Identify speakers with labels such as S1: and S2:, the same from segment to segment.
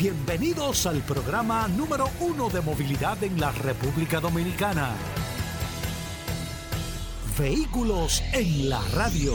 S1: Bienvenidos al programa número uno de movilidad en la República Dominicana. Vehículos en la radio.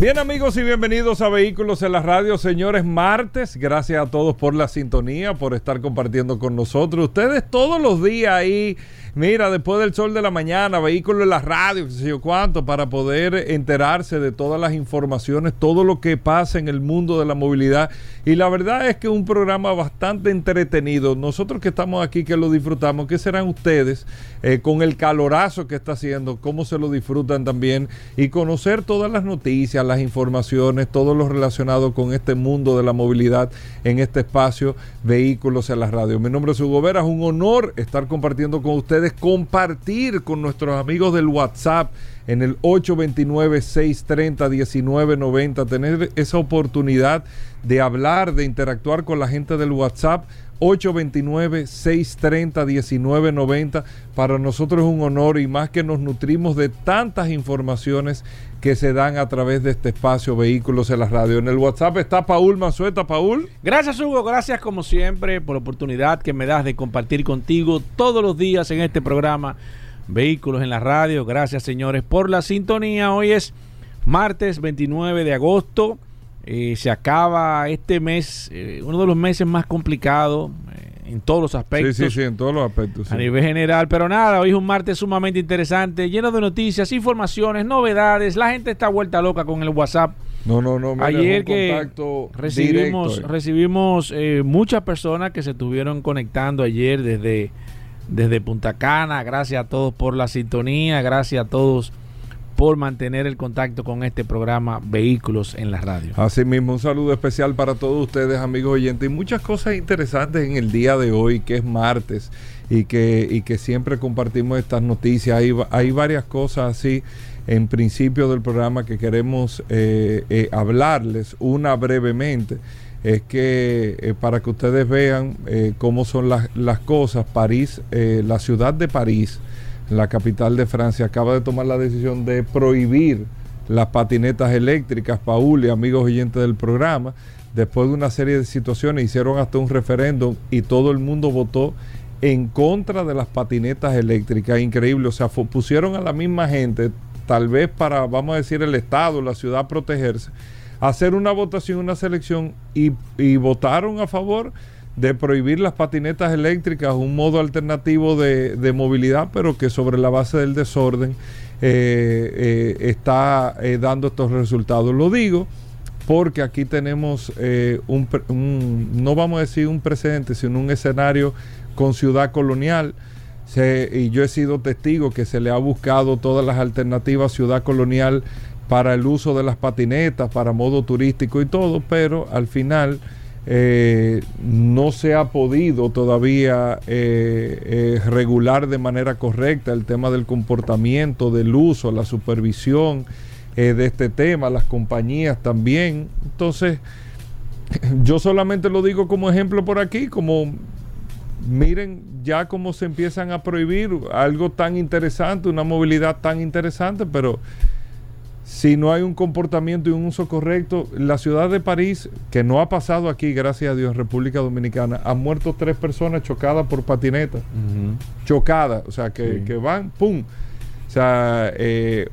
S2: Bien amigos y bienvenidos a Vehículos en la Radio, señores, martes. Gracias a todos por la sintonía, por estar compartiendo con nosotros. Ustedes todos los días ahí Mira, después del sol de la mañana, vehículo en la radio, qué sé yo cuánto, para poder enterarse de todas las informaciones, todo lo que pasa en el mundo de la movilidad. Y la verdad es que un programa bastante entretenido. Nosotros que estamos aquí, que lo disfrutamos, ¿qué serán ustedes eh, con el calorazo que está haciendo? ¿Cómo se lo disfrutan también? Y conocer todas las noticias, las informaciones, todo lo relacionado con este mundo de la movilidad en este espacio, vehículos en la radio. Mi nombre es Hugo Vera, es un honor estar compartiendo con ustedes compartir con nuestros amigos del WhatsApp en el 829-630-1990, tener esa oportunidad de hablar, de interactuar con la gente del WhatsApp. 829-630-1990. Para nosotros es un honor y más que nos nutrimos de tantas informaciones que se dan a través de este espacio Vehículos en la Radio. En el WhatsApp está Paul Mazueta. Paul.
S3: Gracias Hugo, gracias como siempre por la oportunidad que me das de compartir contigo todos los días en este programa Vehículos en la Radio. Gracias señores por la sintonía. Hoy es martes 29 de agosto. Eh, se acaba este mes, eh, uno de los meses más complicados eh, en todos los aspectos.
S2: Sí, sí, sí, en todos los aspectos.
S3: A nivel general, pero nada, hoy es un martes sumamente interesante, lleno de noticias, informaciones, novedades. La gente está vuelta loca con el WhatsApp.
S2: No, no, no.
S3: Ayer que recibimos, recibimos muchas personas que se estuvieron conectando ayer desde, desde Punta Cana. Gracias a todos por la sintonía, gracias a todos por mantener el contacto con este programa Vehículos en la Radio.
S2: Asimismo, un saludo especial para todos ustedes, amigos oyentes, y muchas cosas interesantes en el día de hoy, que es martes, y que, y que siempre compartimos estas noticias. Hay, hay varias cosas así en principio del programa que queremos eh, eh, hablarles, una brevemente es que eh, para que ustedes vean cómo son las, las cosas, París, la ciudad de París, la capital de Francia, acaba de tomar la decisión de prohibir las patinetas eléctricas, Paul y amigos oyentes del programa, después de una serie de situaciones, hicieron hasta un referéndum y todo el mundo votó en contra de las patinetas eléctricas. Increíble, o sea, pusieron a la misma gente, tal vez para, vamos a decir, el Estado, la ciudad protegerse, hacer una votación, una selección y, y votaron a favor de prohibir las patinetas eléctricas, un modo alternativo de, movilidad, pero que sobre la base del desorden eh, eh, está eh, dando estos resultados. Lo digo porque aquí tenemos un, no vamos a decir un precedente, sino un escenario con ciudad colonial. y yo he sido testigo que se le ha buscado todas las alternativas ciudad colonial para el uso de las patinetas, para modo turístico y todo, pero al final eh, no se ha podido todavía eh, eh, regular de manera correcta el tema del comportamiento, del uso, la supervisión de este tema, las compañías también. Entonces, yo solamente lo digo como ejemplo por aquí, como miren ya cómo se empiezan a prohibir algo tan interesante, una movilidad tan interesante, pero si no hay un comportamiento y un uso correcto, la ciudad de París, que no ha pasado aquí, gracias a Dios, República Dominicana, han muerto tres personas chocadas por patineta. Chocadas, o sea, que, van, ¡pum! O sea, eh,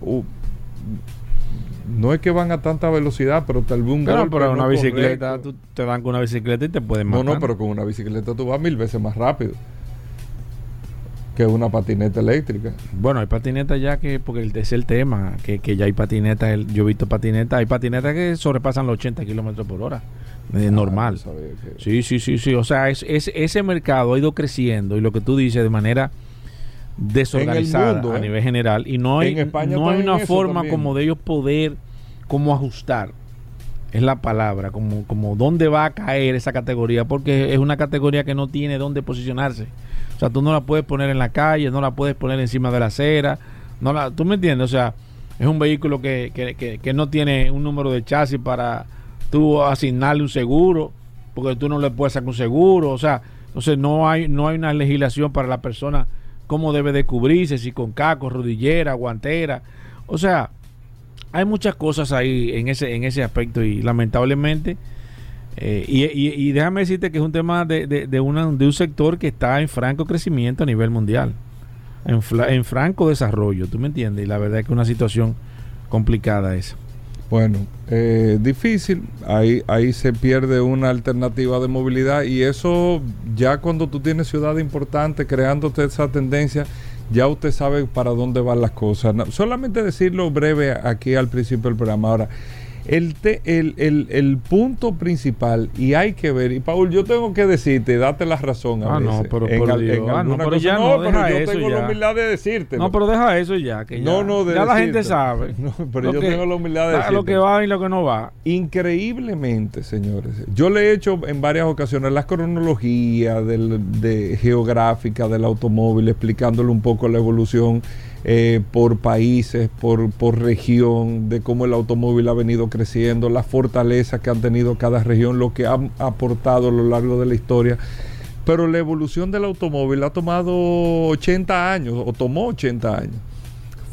S2: no es que van a tanta velocidad, pero tal vez un
S3: Pero, pero una bicicleta, tú te van con una bicicleta y te pueden matar.
S2: No, no, pero con una bicicleta tú vas mil veces más rápido que una patineta eléctrica.
S3: Bueno, hay patinetas ya que, porque es el tema, que, ya hay patinetas, yo he visto patinetas, hay patinetas que sobrepasan los 80 kilómetros por hora, es ah, normal. Sí, sí, sí, sí, o sea, es, ese mercado ha ido creciendo y lo que tú dices de manera desorganizada a nivel general y no hay, no hay una forma como de ellos poder como ajustar es la palabra, como, como dónde va a caer esa categoría, porque es una categoría que no tiene dónde posicionarse. O sea, tú no la puedes poner en la calle, no la puedes poner encima de la acera. No la, ¿Tú me entiendes? O sea, es un vehículo que, que, que, no tiene un número de chasis para tú asignarle un seguro, porque tú no le puedes sacar un seguro. O sea, entonces no hay, no hay una legislación para la persona cómo debe de cubrirse, si con caco, rodillera, guantera. O sea, hay muchas cosas ahí en ese, en ese aspecto y lamentablemente Eh, y, déjame decirte que es un tema de, de, de, un sector que está en franco crecimiento a nivel mundial, en, en franco desarrollo, ¿tú me entiendes? Y la verdad es que es una situación complicada esa.
S2: Bueno, eh, difícil, ahí, ahí se pierde una alternativa de movilidad y eso ya cuando tú tienes ciudad importante creándote esa tendencia, ya usted sabe para dónde van las cosas. solamente decirlo breve aquí al principio del programa. Ahora, el, el, el, el, punto principal, y hay que ver, y Paul, yo tengo que decirte, date la razón
S3: a ah, No, pero, en, ah, no, pero ya
S2: no, pero yo tengo la humildad de decirte.
S3: No, pero deja eso ya, que ya, no, no, ya la gente sabe.
S2: pero yo tengo la humildad de decirte.
S3: Lo que va y lo que no va.
S2: Increíblemente, señores, yo le he hecho en varias ocasiones las cronologías de geográfica del automóvil, explicándole un poco la evolución eh, por países, por, por región, de cómo el automóvil ha venido creciendo, las fortalezas que han tenido cada región, lo que han aportado a lo largo de la historia. Pero la evolución del automóvil ha tomado 80 años, o tomó 80 años.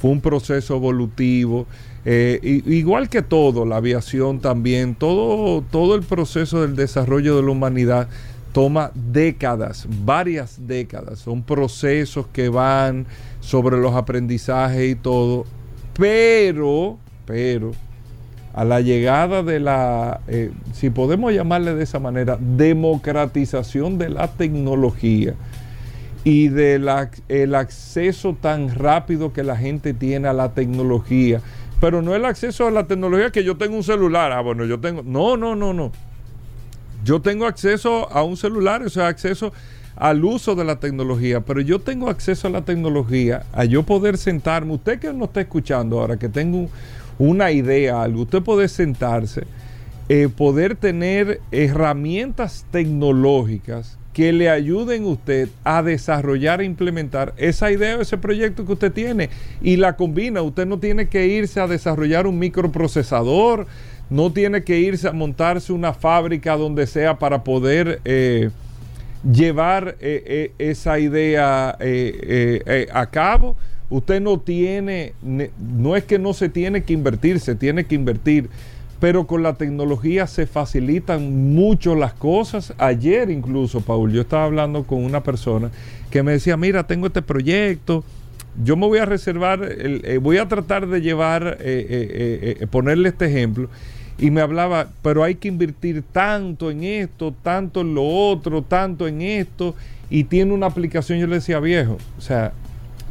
S2: Fue un proceso evolutivo. Eh, igual que todo, la aviación también, todo, todo el proceso del desarrollo de la humanidad toma décadas, varias décadas. Son procesos que van sobre los aprendizajes y todo, pero, pero, a la llegada de la, eh, si podemos llamarle de esa manera, democratización de la tecnología y del el acceso tan rápido que la gente tiene a la tecnología, pero no el acceso a la tecnología que yo tengo un celular, ah, bueno, yo tengo, no, no, no, no. Yo tengo acceso a un celular, o sea, acceso al uso de la tecnología, pero yo tengo acceso a la tecnología, a yo poder sentarme, usted que no está escuchando ahora, que tengo una idea, algo, usted puede sentarse, eh, poder tener herramientas tecnológicas que le ayuden a usted a desarrollar e implementar esa idea o ese proyecto que usted tiene y la combina. Usted no tiene que irse a desarrollar un microprocesador, no tiene que irse a montarse una fábrica donde sea para poder eh, llevar eh, eh, esa idea a cabo. Usted no tiene, no es que no se tiene que invertir, se tiene que invertir, pero con la tecnología se facilitan mucho las cosas. Ayer incluso, Paul, yo estaba hablando con una persona que me decía, mira, tengo este proyecto, yo me voy a reservar, voy a tratar de llevar, ponerle este ejemplo y me hablaba, pero hay que invertir tanto en esto, tanto en lo otro, tanto en esto, y tiene una aplicación, yo le decía, viejo, o sea,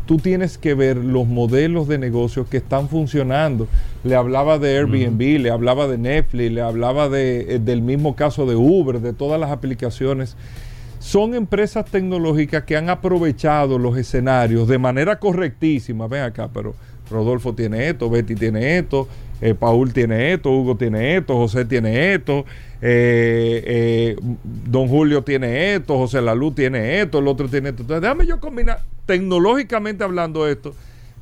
S2: tú tienes que ver los modelos de negocios que están funcionando. Le hablaba de Airbnb, le hablaba de Netflix, le hablaba de, eh, del mismo caso de Uber, de todas las aplicaciones. Son empresas tecnológicas que han aprovechado los escenarios de manera correctísima. Ven acá, pero Rodolfo tiene esto, Betty tiene esto, eh, Paul tiene esto, Hugo tiene esto, José tiene esto, eh, eh, Don Julio tiene esto, José Lalú tiene esto, el otro tiene esto. Entonces, déjame yo combinar tecnológicamente hablando esto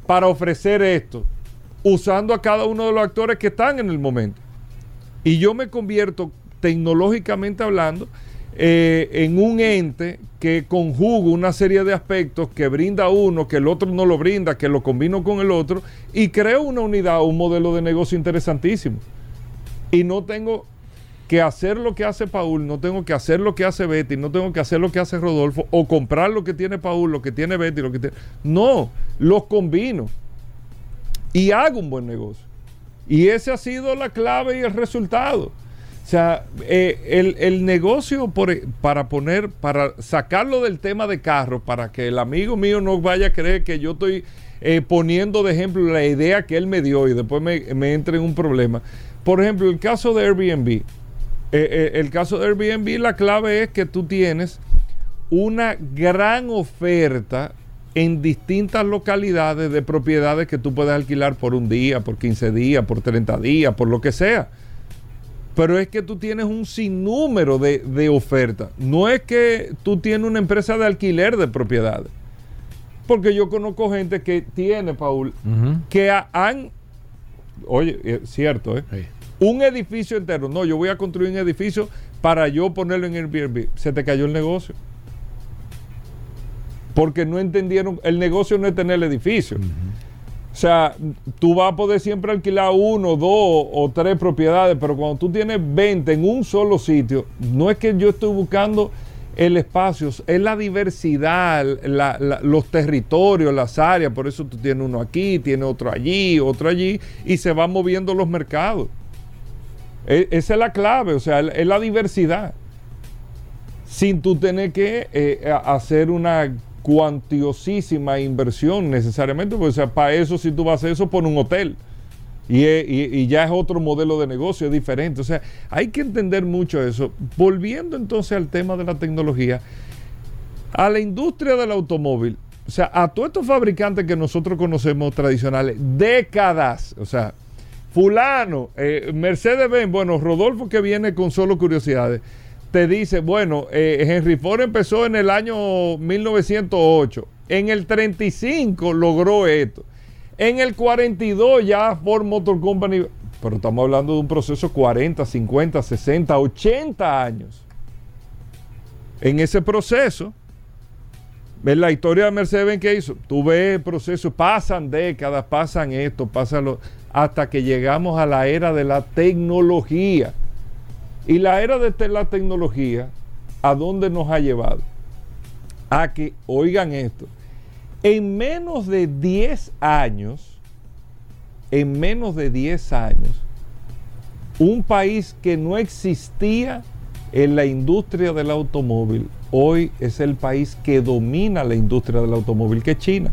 S2: para ofrecer esto, usando a cada uno de los actores que están en el momento. Y yo me convierto tecnológicamente hablando eh, en un ente que conjuga una serie de aspectos que brinda uno, que el otro no lo brinda, que lo combino con el otro y creo una unidad, un modelo de negocio interesantísimo. Y no tengo que hacer lo que hace Paul, no tengo que hacer lo que hace Betty, no tengo que hacer lo que hace Rodolfo o comprar lo que tiene Paul, lo que tiene Betty, lo que tiene... No, los combino y hago un buen negocio. Y ese ha sido la clave y el resultado. O sea, eh, el, negocio para poner, para sacarlo del tema de carro, para que el amigo mío no vaya a creer que yo estoy eh, poniendo de ejemplo la idea que él me dio y después me, me entre en un problema. Por ejemplo, el caso de Airbnb. Eh, el caso de Airbnb, la clave es que tú tienes una gran oferta en distintas localidades de propiedades que tú puedes alquilar por un día, por 15 días, por 30 días, por lo que sea. Pero es que tú tienes un sinnúmero de, de ofertas. No es que tú tienes una empresa de alquiler de propiedades. Porque yo conozco gente que tiene, Paul, que han. Oye, es cierto, ¿eh? Un edificio entero. No, yo voy a construir un edificio para yo ponerlo en Airbnb. Se te cayó el negocio. Porque no entendieron. El negocio no es tener el edificio. O sea, tú vas a poder siempre alquilar uno, dos o tres propiedades, pero cuando tú tienes 20 en un solo sitio, no es que yo estoy buscando el espacio, es la diversidad, los territorios, las áreas, por eso tú tienes uno aquí, tienes otro allí, otro allí, y se van moviendo los mercados. E, esa es la clave, o sea, es la diversidad. Sin tú tener que eh, hacer una cuantiosísima inversión necesariamente, porque sea, para eso si tú vas a eso, pon un hotel. Y, ya es otro modelo de negocio, es diferente. O sea, hay que entender mucho eso. Volviendo entonces al tema de la tecnología, a la industria del automóvil, o sea, a todos estos fabricantes que nosotros conocemos tradicionales, décadas, o sea, fulano, eh, Mercedes-Benz, bueno, Rodolfo que viene con solo curiosidades te dice, bueno, eh, Henry Ford empezó en el año 1908, en el 35 logró esto, en el 42 ya Ford Motor Company, pero estamos hablando de un proceso 40, 50, 60, 80 años. En ese proceso, ves la historia de Mercedes que hizo, tú ves el proceso, pasan décadas, pasan esto, pasan lo, hasta que llegamos a la era de la tecnología y la era de la tecnología, ¿a dónde nos ha llevado? A que, oigan esto, en menos de 10 años, en menos de 10 años, un país que no existía en la industria del automóvil, hoy es el país que domina la industria del automóvil, que es China.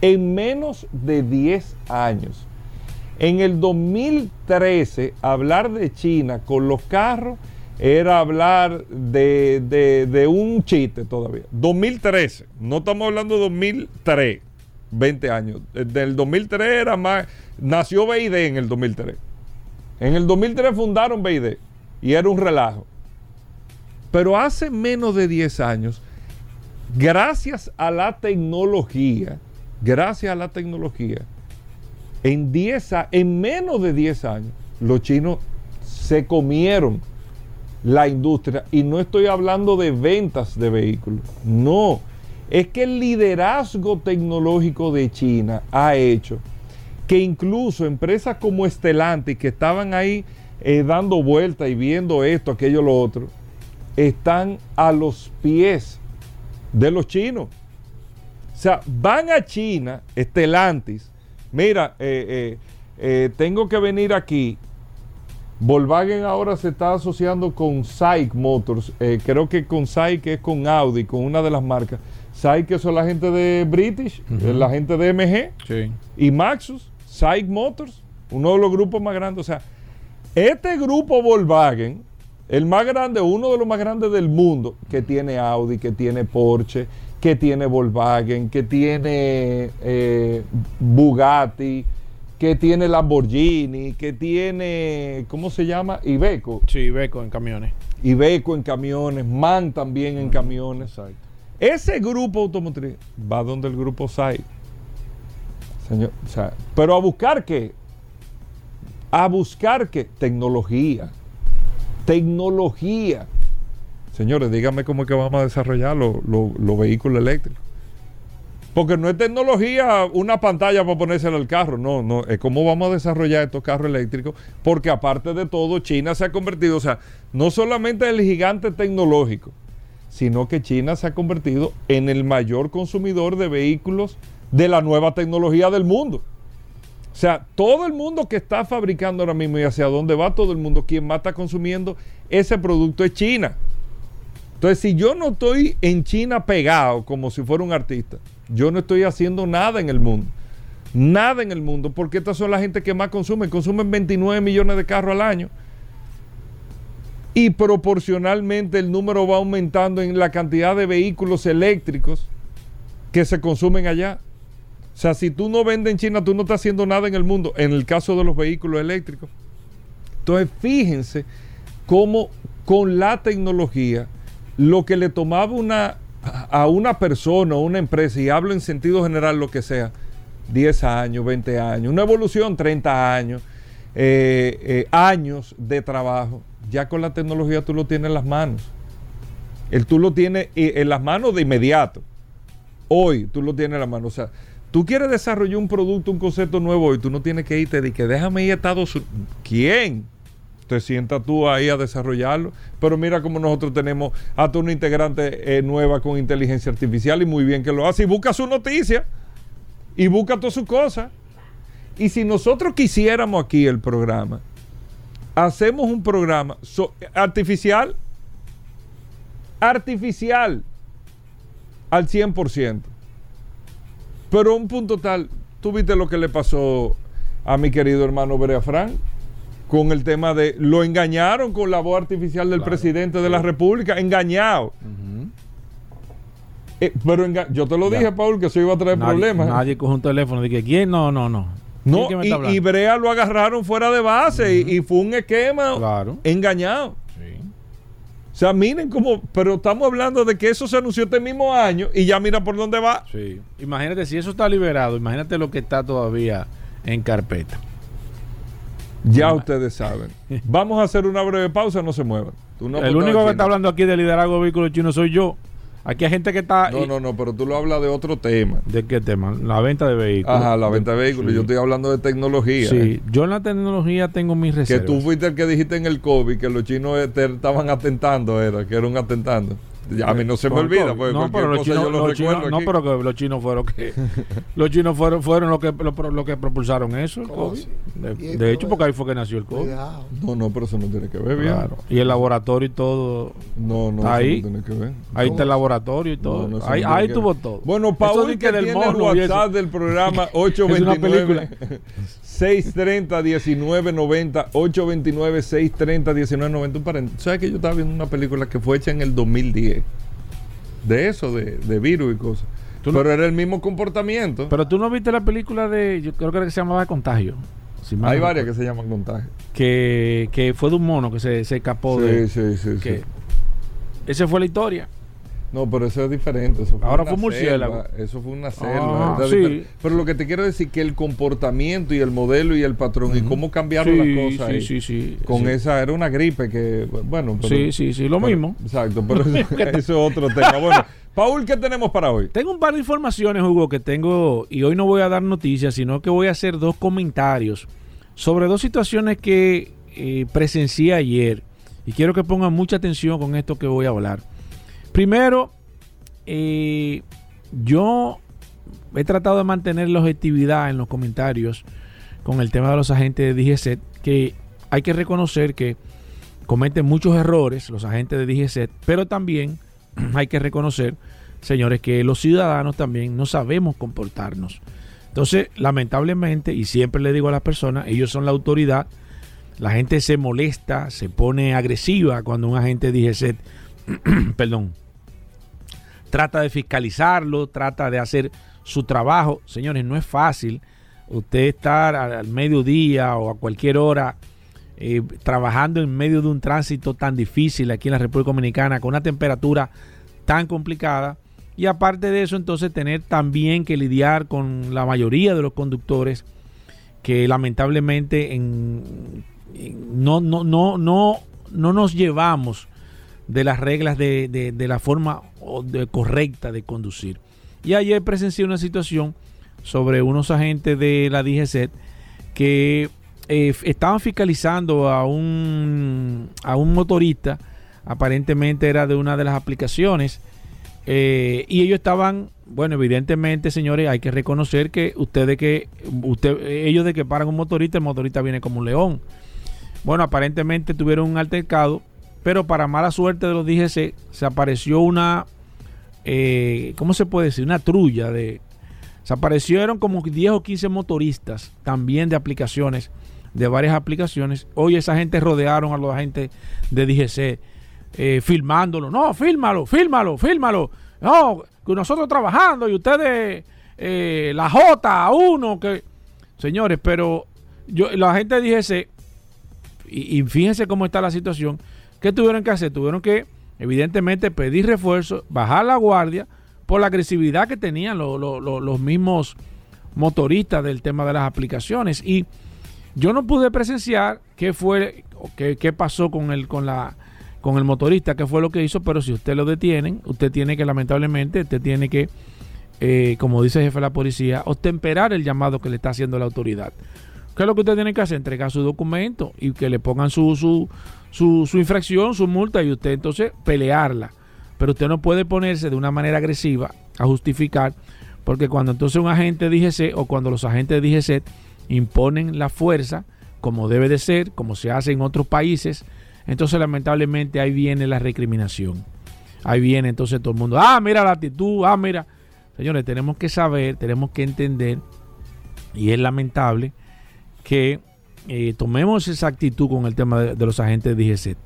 S2: En menos de 10 años. En el 2013, hablar de China con los carros era hablar de, un chiste todavía. 2013, no estamos hablando de 2003, 20 años. Del 2003 era más, nació BID en el 2003. En el 2003 fundaron BID y era un relajo. Pero hace menos de 10 años, gracias a la tecnología, gracias a la tecnología, en, 10, en menos de 10 años, los chinos se comieron la industria. Y no estoy hablando de ventas de vehículos. No. Es que el liderazgo tecnológico de China ha hecho que incluso empresas como Stellantis, que estaban ahí eh, dando vueltas y viendo esto, aquello, lo otro, están a los pies de los chinos. O sea, van a China, Stellantis, mira, eh, eh, eh, tengo que venir aquí. Volkswagen ahora se está asociando con SAIC Motors. creo que con SAIC es con Audi, con una de las marcas. SAIC que son la gente de British, la gente de MG. Y Maxus, SAIC Motors, uno de los grupos más grandes. O sea, este grupo Volkswagen, el más grande, uno de los más grandes del mundo, que tiene Audi, que tiene Porsche, que tiene Volkswagen, que tiene eh, Bugatti, que tiene Lamborghini, que tiene, ¿cómo se llama? Ibeco.
S3: Sí, Ibeco en camiones.
S2: Ibeco en camiones, MAN también en camiones. Exacto. Ese grupo automotriz va donde el grupo SAI. Señor, o sea, pero a buscar qué? A buscar qué? Tecnología. Tecnología. Señores, díganme cómo es que vamos a desarrollar los vehículos eléctricos. Porque no es tecnología una pantalla para ponérsela al carro, no, no, es cómo vamos a desarrollar estos carros eléctricos, porque aparte de todo, China se ha convertido, o sea, no solamente el gigante tecnológico, sino que China se ha convertido en el mayor consumidor de vehículos de la nueva tecnología del mundo. O sea, todo el mundo que está fabricando ahora mismo y hacia dónde va todo el mundo, quien más está consumiendo ese producto es China. Entonces, si yo no estoy en China pegado como si fuera un artista, yo no estoy haciendo nada en el mundo. Nada en el mundo, porque estas son la gente que más consumen. Consumen 29 millones de carros al año. Y proporcionalmente el número va aumentando en la cantidad de vehículos eléctricos que se consumen allá. O sea, si tú no vendes en China, tú no estás haciendo nada en el mundo, en el caso de los vehículos eléctricos. Entonces, fíjense cómo con la tecnología lo que le tomaba una, a una persona o una empresa, y hablo en sentido general lo que sea, 10 años, 20 años, una evolución, 30 años, eh, eh, años de trabajo, ya con la tecnología tú lo tienes en las manos. El, tú lo tienes en las manos de inmediato. Hoy tú lo tienes en las manos. O sea, Tú quieres desarrollar un producto, un concepto nuevo y tú no tienes que irte de que déjame ir a Estados Unidos. ¿Quién? Te sientas tú ahí a desarrollarlo. Pero mira cómo nosotros tenemos a una integrante eh, nueva con inteligencia artificial y muy bien que lo hace. Y busca su noticia y busca todas sus cosas. Y si nosotros quisiéramos aquí el programa, hacemos un programa artificial, artificial, al 100%. Pero un punto tal, tú viste lo que le pasó a mi querido hermano Berea Frank con el tema de lo engañaron con la voz artificial del presidente de la República, engañado. Eh, pero yo te lo dije, Paul, que eso iba a traer problemas.
S3: Nadie coge un teléfono y que quién, no, no, no.
S2: No, y, Brea lo agarraron fuera de base y, fue un esquema engañado. O sea, miren cómo, pero estamos hablando de que eso se anunció este mismo año y ya mira por dónde va.
S3: Sí. Imagínate, si eso está liberado, imagínate lo que está todavía en carpeta.
S2: Ya ustedes saben. Vamos a hacer una breve pausa, no se muevan.
S3: el único que está hablando aquí de liderazgo de vehículos chinos soy yo. Aquí hay gente que está.
S2: No, no, no, pero tú lo hablas de otro tema.
S3: ¿De qué tema? La venta de vehículos.
S2: Ajá, la venta de vehículos. Yo estoy hablando de tecnología.
S3: Sí, ¿eh? yo en la tecnología tengo mis reservas.
S2: Que tú fuiste el que dijiste en el COVID que los chinos te estaban atentando, era, que eran atentando a mí no se me olvida, pues
S3: no, pero los chinos, no, pero que los chinos fueron que los chinos fueron fueron los que lo, que propulsaron eso, el COVID. De, hecho, porque ahí fue que nació el COVID.
S2: No, no, pero eso no tiene que ver bien.
S3: Y el laboratorio y todo.
S2: No, no,
S3: ahí,
S2: no tiene que ver.
S3: Ahí está el laboratorio y todo. ahí, ahí tuvo todo.
S2: Bueno, Paul que, que del tiene el WhatsApp del programa 829 630 1990 829 630 1990 ¿Sabes que yo estaba viendo una película que fue hecha en el 2010? De eso, de, de virus y cosas. Pero era el mismo comportamiento.
S3: Pero tú no viste la película de, yo creo que se llamaba Contagio.
S2: Hay varias que se llaman Contagio.
S3: Que, que fue de un mono que se, se escapó de...
S2: Sí, sí, sí.
S3: Esa fue la historia.
S2: No, pero eso es diferente.
S3: Ahora fue murciélago.
S2: Eso fue una selva. Ah, sí. Pero lo que te quiero decir que el comportamiento y el modelo y el patrón y cómo cambiaron las cosas.
S3: Sí, sí, sí.
S2: Con esa, era una gripe que, bueno.
S3: sí, sí, sí, lo mismo.
S2: Exacto, pero eso, es otro tema. Bueno, Paul, ¿qué tenemos para hoy?
S3: Tengo un par de informaciones, Hugo, que tengo, y hoy no voy a dar noticias, sino que voy a hacer dos comentarios sobre dos situaciones que eh, presencié ayer. Y quiero que pongan mucha atención con esto que voy a hablar. Primero, eh, yo he tratado de mantener la objetividad en los comentarios con el tema de los agentes de DGCET, que hay que reconocer que cometen muchos errores los agentes de DGCET, pero también hay que reconocer, señores, que los ciudadanos también no sabemos comportarnos. Entonces, lamentablemente, y siempre le digo a las personas, ellos son la autoridad, la gente se molesta, se pone agresiva cuando un agente de DGCET, perdón, trata de fiscalizarlo, trata de hacer su trabajo. Señores, no es fácil usted estar al mediodía o a cualquier hora eh, trabajando en medio de un tránsito tan difícil aquí en la República Dominicana con una temperatura tan complicada y aparte de eso entonces tener también que lidiar con la mayoría de los conductores que lamentablemente en, no, no, no, no, no nos llevamos de las reglas de, de, la forma correcta de conducir. Y ayer presencié una situación sobre unos agentes de la DGCET que eh, estaban fiscalizando a un, a un motorista, aparentemente era de una de las aplicaciones, eh, y ellos estaban, bueno, evidentemente, señores, hay que reconocer que ustedes que, usted, ellos de que paran un motorista, el motorista viene como un león. Bueno, aparentemente tuvieron un altercado pero para mala suerte de los DGC, se apareció una, eh, ¿cómo se puede decir? Una trulla de... Se aparecieron como 10 o 15 motoristas también de aplicaciones, de varias aplicaciones. Hoy esa gente rodearon a los agentes de DGC eh, filmándolo. No, fílmalo, fílmalo, fílmalo. No, que nosotros trabajando y ustedes, eh, la J, uno, que... Señores, pero yo, la gente de DGC, y fíjense cómo está la situación, ¿Qué tuvieron que hacer? Tuvieron que, evidentemente, pedir refuerzo, bajar la guardia por la agresividad que tenían los mismos motoristas del tema de las aplicaciones. Y yo no pude presenciar qué fue, qué, qué pasó con el, con la con el motorista, qué fue lo que hizo, pero si usted lo detienen, usted tiene que, lamentablemente, usted tiene que eh, como dice el jefe de la policía, temperar el llamado que le está haciendo la autoridad. ¿Qué es lo que usted tiene que hacer? Entregar su documento y que le pongan su, su, su, su infracción, su multa y usted entonces pelearla. Pero usted no puede ponerse de una manera agresiva a justificar, porque cuando entonces un agente DGC o cuando los agentes DGC imponen la fuerza, como debe de ser, como se hace en otros países, entonces lamentablemente ahí viene la recriminación. Ahí viene entonces todo el mundo, ah, mira la actitud, ah, mira. Señores, tenemos que saber, tenemos que entender, y es lamentable que eh, tomemos esa actitud con el tema de, los agentes de DGC.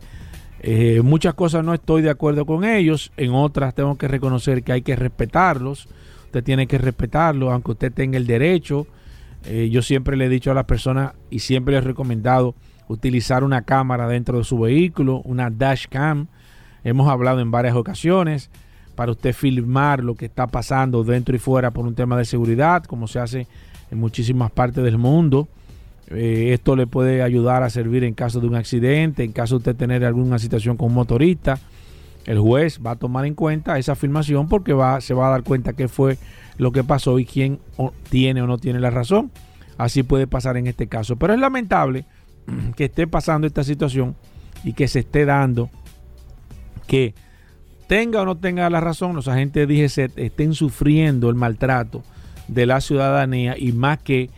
S3: Eh, muchas cosas no estoy de acuerdo con ellos, en otras tengo que reconocer que hay que respetarlos. Usted tiene que respetarlos, aunque usted tenga el derecho. Eh, yo siempre le he dicho a las personas y siempre les he recomendado utilizar una cámara dentro de su vehículo, una dash cam. Hemos hablado en varias ocasiones para usted filmar lo que está pasando dentro y fuera por un tema de seguridad, como se hace en muchísimas partes del mundo. Eh, esto le puede ayudar a servir en caso de un accidente, en caso de usted tener alguna situación con un motorista. El juez va a tomar en cuenta esa afirmación porque va, se va a dar cuenta qué fue lo que pasó y quién tiene o no tiene la razón. Así puede pasar en este caso. Pero es lamentable que esté pasando esta situación y que se esté dando que tenga o no tenga la razón, los agentes de DGC estén sufriendo el maltrato de la ciudadanía y más que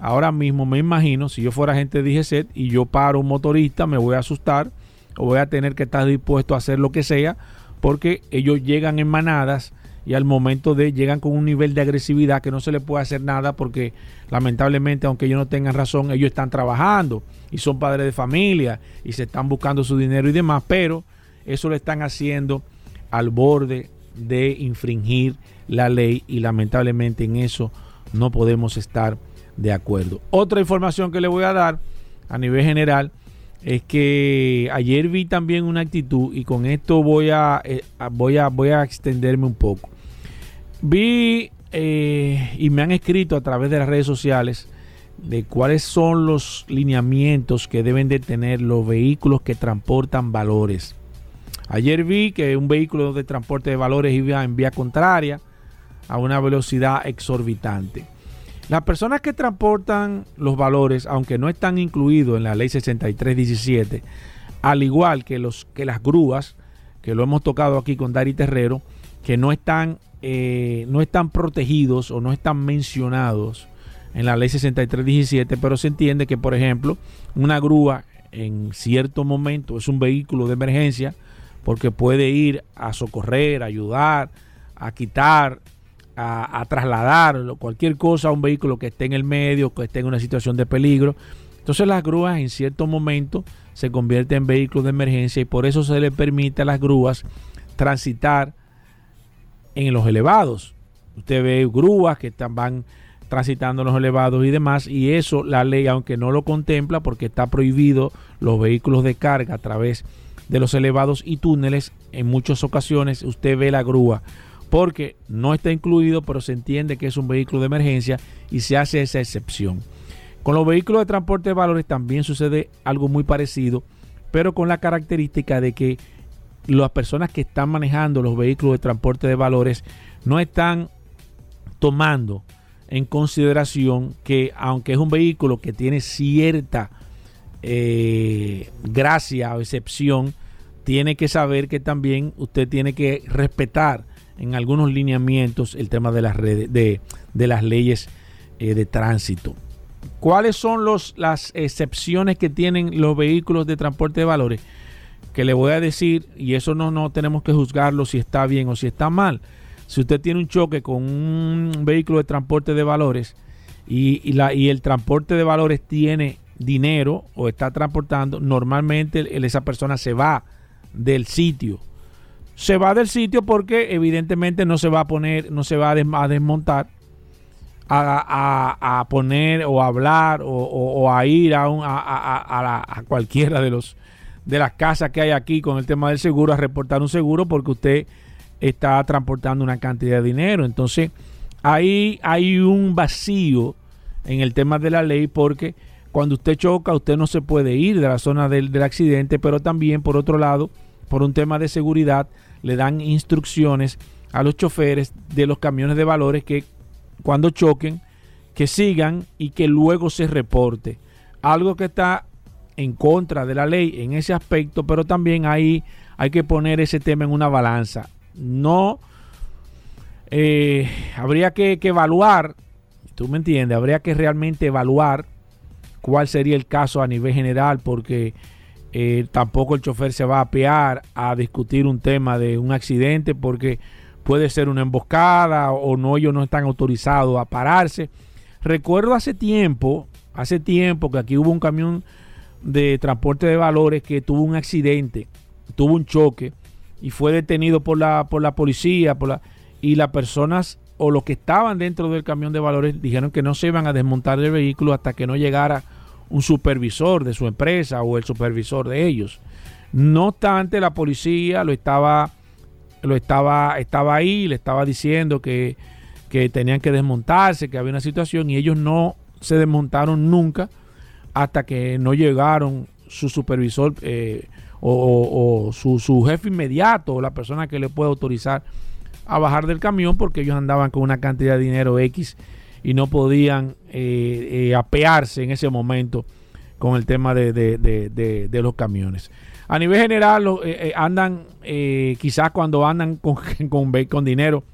S3: ahora mismo me imagino, si yo fuera agente de DGC y yo paro un motorista, me voy a asustar o voy a tener que estar dispuesto a hacer lo que sea porque ellos llegan en manadas y al momento de llegan con un nivel de agresividad que no se le puede hacer nada porque lamentablemente aunque ellos no tengan razón ellos están trabajando y son padres de familia y se están buscando su dinero y demás pero eso lo están haciendo al borde de infringir la ley y lamentablemente en eso no podemos estar de acuerdo otra información que le voy a dar a nivel general es que ayer vi también una actitud y con esto voy a, eh, voy a, voy a extenderme un poco Vi eh, y me han escrito a través de las redes sociales de cuáles son los lineamientos que deben de tener los vehículos que transportan valores. Ayer vi que un vehículo de transporte de valores iba en vía contraria a una velocidad exorbitante. Las personas que transportan los valores, aunque no están incluidos en la ley 6317, al igual que, los, que las grúas, que lo hemos tocado aquí con Dari Terrero, que no están eh, no están protegidos o no están mencionados en la ley 6317, pero se entiende que, por ejemplo, una grúa en cierto momento es un vehículo de emergencia porque puede ir a socorrer, a ayudar, a quitar, a, trasladar cualquier cosa a un vehículo que esté en el medio, que esté en una situación de peligro. Entonces las grúas en cierto momento se convierten en vehículos de emergencia y por eso se le permite a las grúas transitar en los elevados. Usted ve grúas que están, van transitando los elevados y demás, y eso la ley, aunque no lo contempla, porque está prohibido los vehículos de carga a través de los elevados y túneles, en muchas ocasiones usted ve la grúa, porque no está incluido, pero se entiende que es un vehículo de emergencia y se hace esa excepción. Con los vehículos de transporte de valores también sucede algo muy parecido, pero con la característica de que las personas que están manejando los vehículos de transporte de valores no están tomando en consideración que aunque es un vehículo que tiene cierta eh, gracia o excepción, tiene que saber que también usted tiene que respetar en algunos lineamientos el tema de las redes, de, las leyes eh, de tránsito. ¿Cuáles son los, las excepciones que tienen los vehículos de transporte de valores? que le voy a decir, y eso no, no tenemos que juzgarlo si está bien o si está mal. Si usted tiene un choque con un vehículo de transporte de valores y, la, y el transporte de valores tiene dinero o está transportando, normalmente esa persona se va del sitio. Se va del sitio porque evidentemente no se va a poner, no se va a, desmontar, a, poner o a hablar o, a ir a, a, cualquiera de los de las casas que hay aquí con el tema del seguro a reportar un seguro porque usted está transportando una cantidad de dinero. Entonces, ahí hay un vacío en el tema de la ley porque cuando usted choca, usted no se puede ir de la zona del, del accidente, pero también, por otro lado, por un tema de seguridad, le dan instrucciones a los choferes de los camiones de valores que cuando choquen, que sigan y que luego se reporte. Algo que está en contra de la ley en ese aspecto, pero también ahí hay que poner ese tema en una balanza. No eh, habría que, evaluar, tú me entiendes, habría que realmente evaluar cuál sería el caso a nivel general, porque eh, tampoco el chofer se va a apear a discutir un tema de un accidente, porque puede ser una emboscada o no, ellos no están autorizados a pararse. Recuerdo hace tiempo, hace tiempo que aquí hubo un camión de transporte de valores que tuvo un accidente, tuvo un choque y fue detenido por la, por la policía, por la, y las personas o los que estaban dentro del camión de valores dijeron que no se iban a desmontar del vehículo hasta que no llegara un supervisor de su empresa o el supervisor de ellos. No obstante, la policía lo estaba, lo estaba, estaba ahí, le estaba diciendo que, que tenían que desmontarse, que había una situación y ellos no se desmontaron nunca hasta que no llegaron su supervisor eh, o, su, su, jefe inmediato o la persona que le puede autorizar a bajar del camión porque ellos andaban con una cantidad de dinero X y no podían eh, eh, apearse en ese momento con el tema de, de, los camiones. A nivel general, andan, quizás cuando andan con, con, con dinero,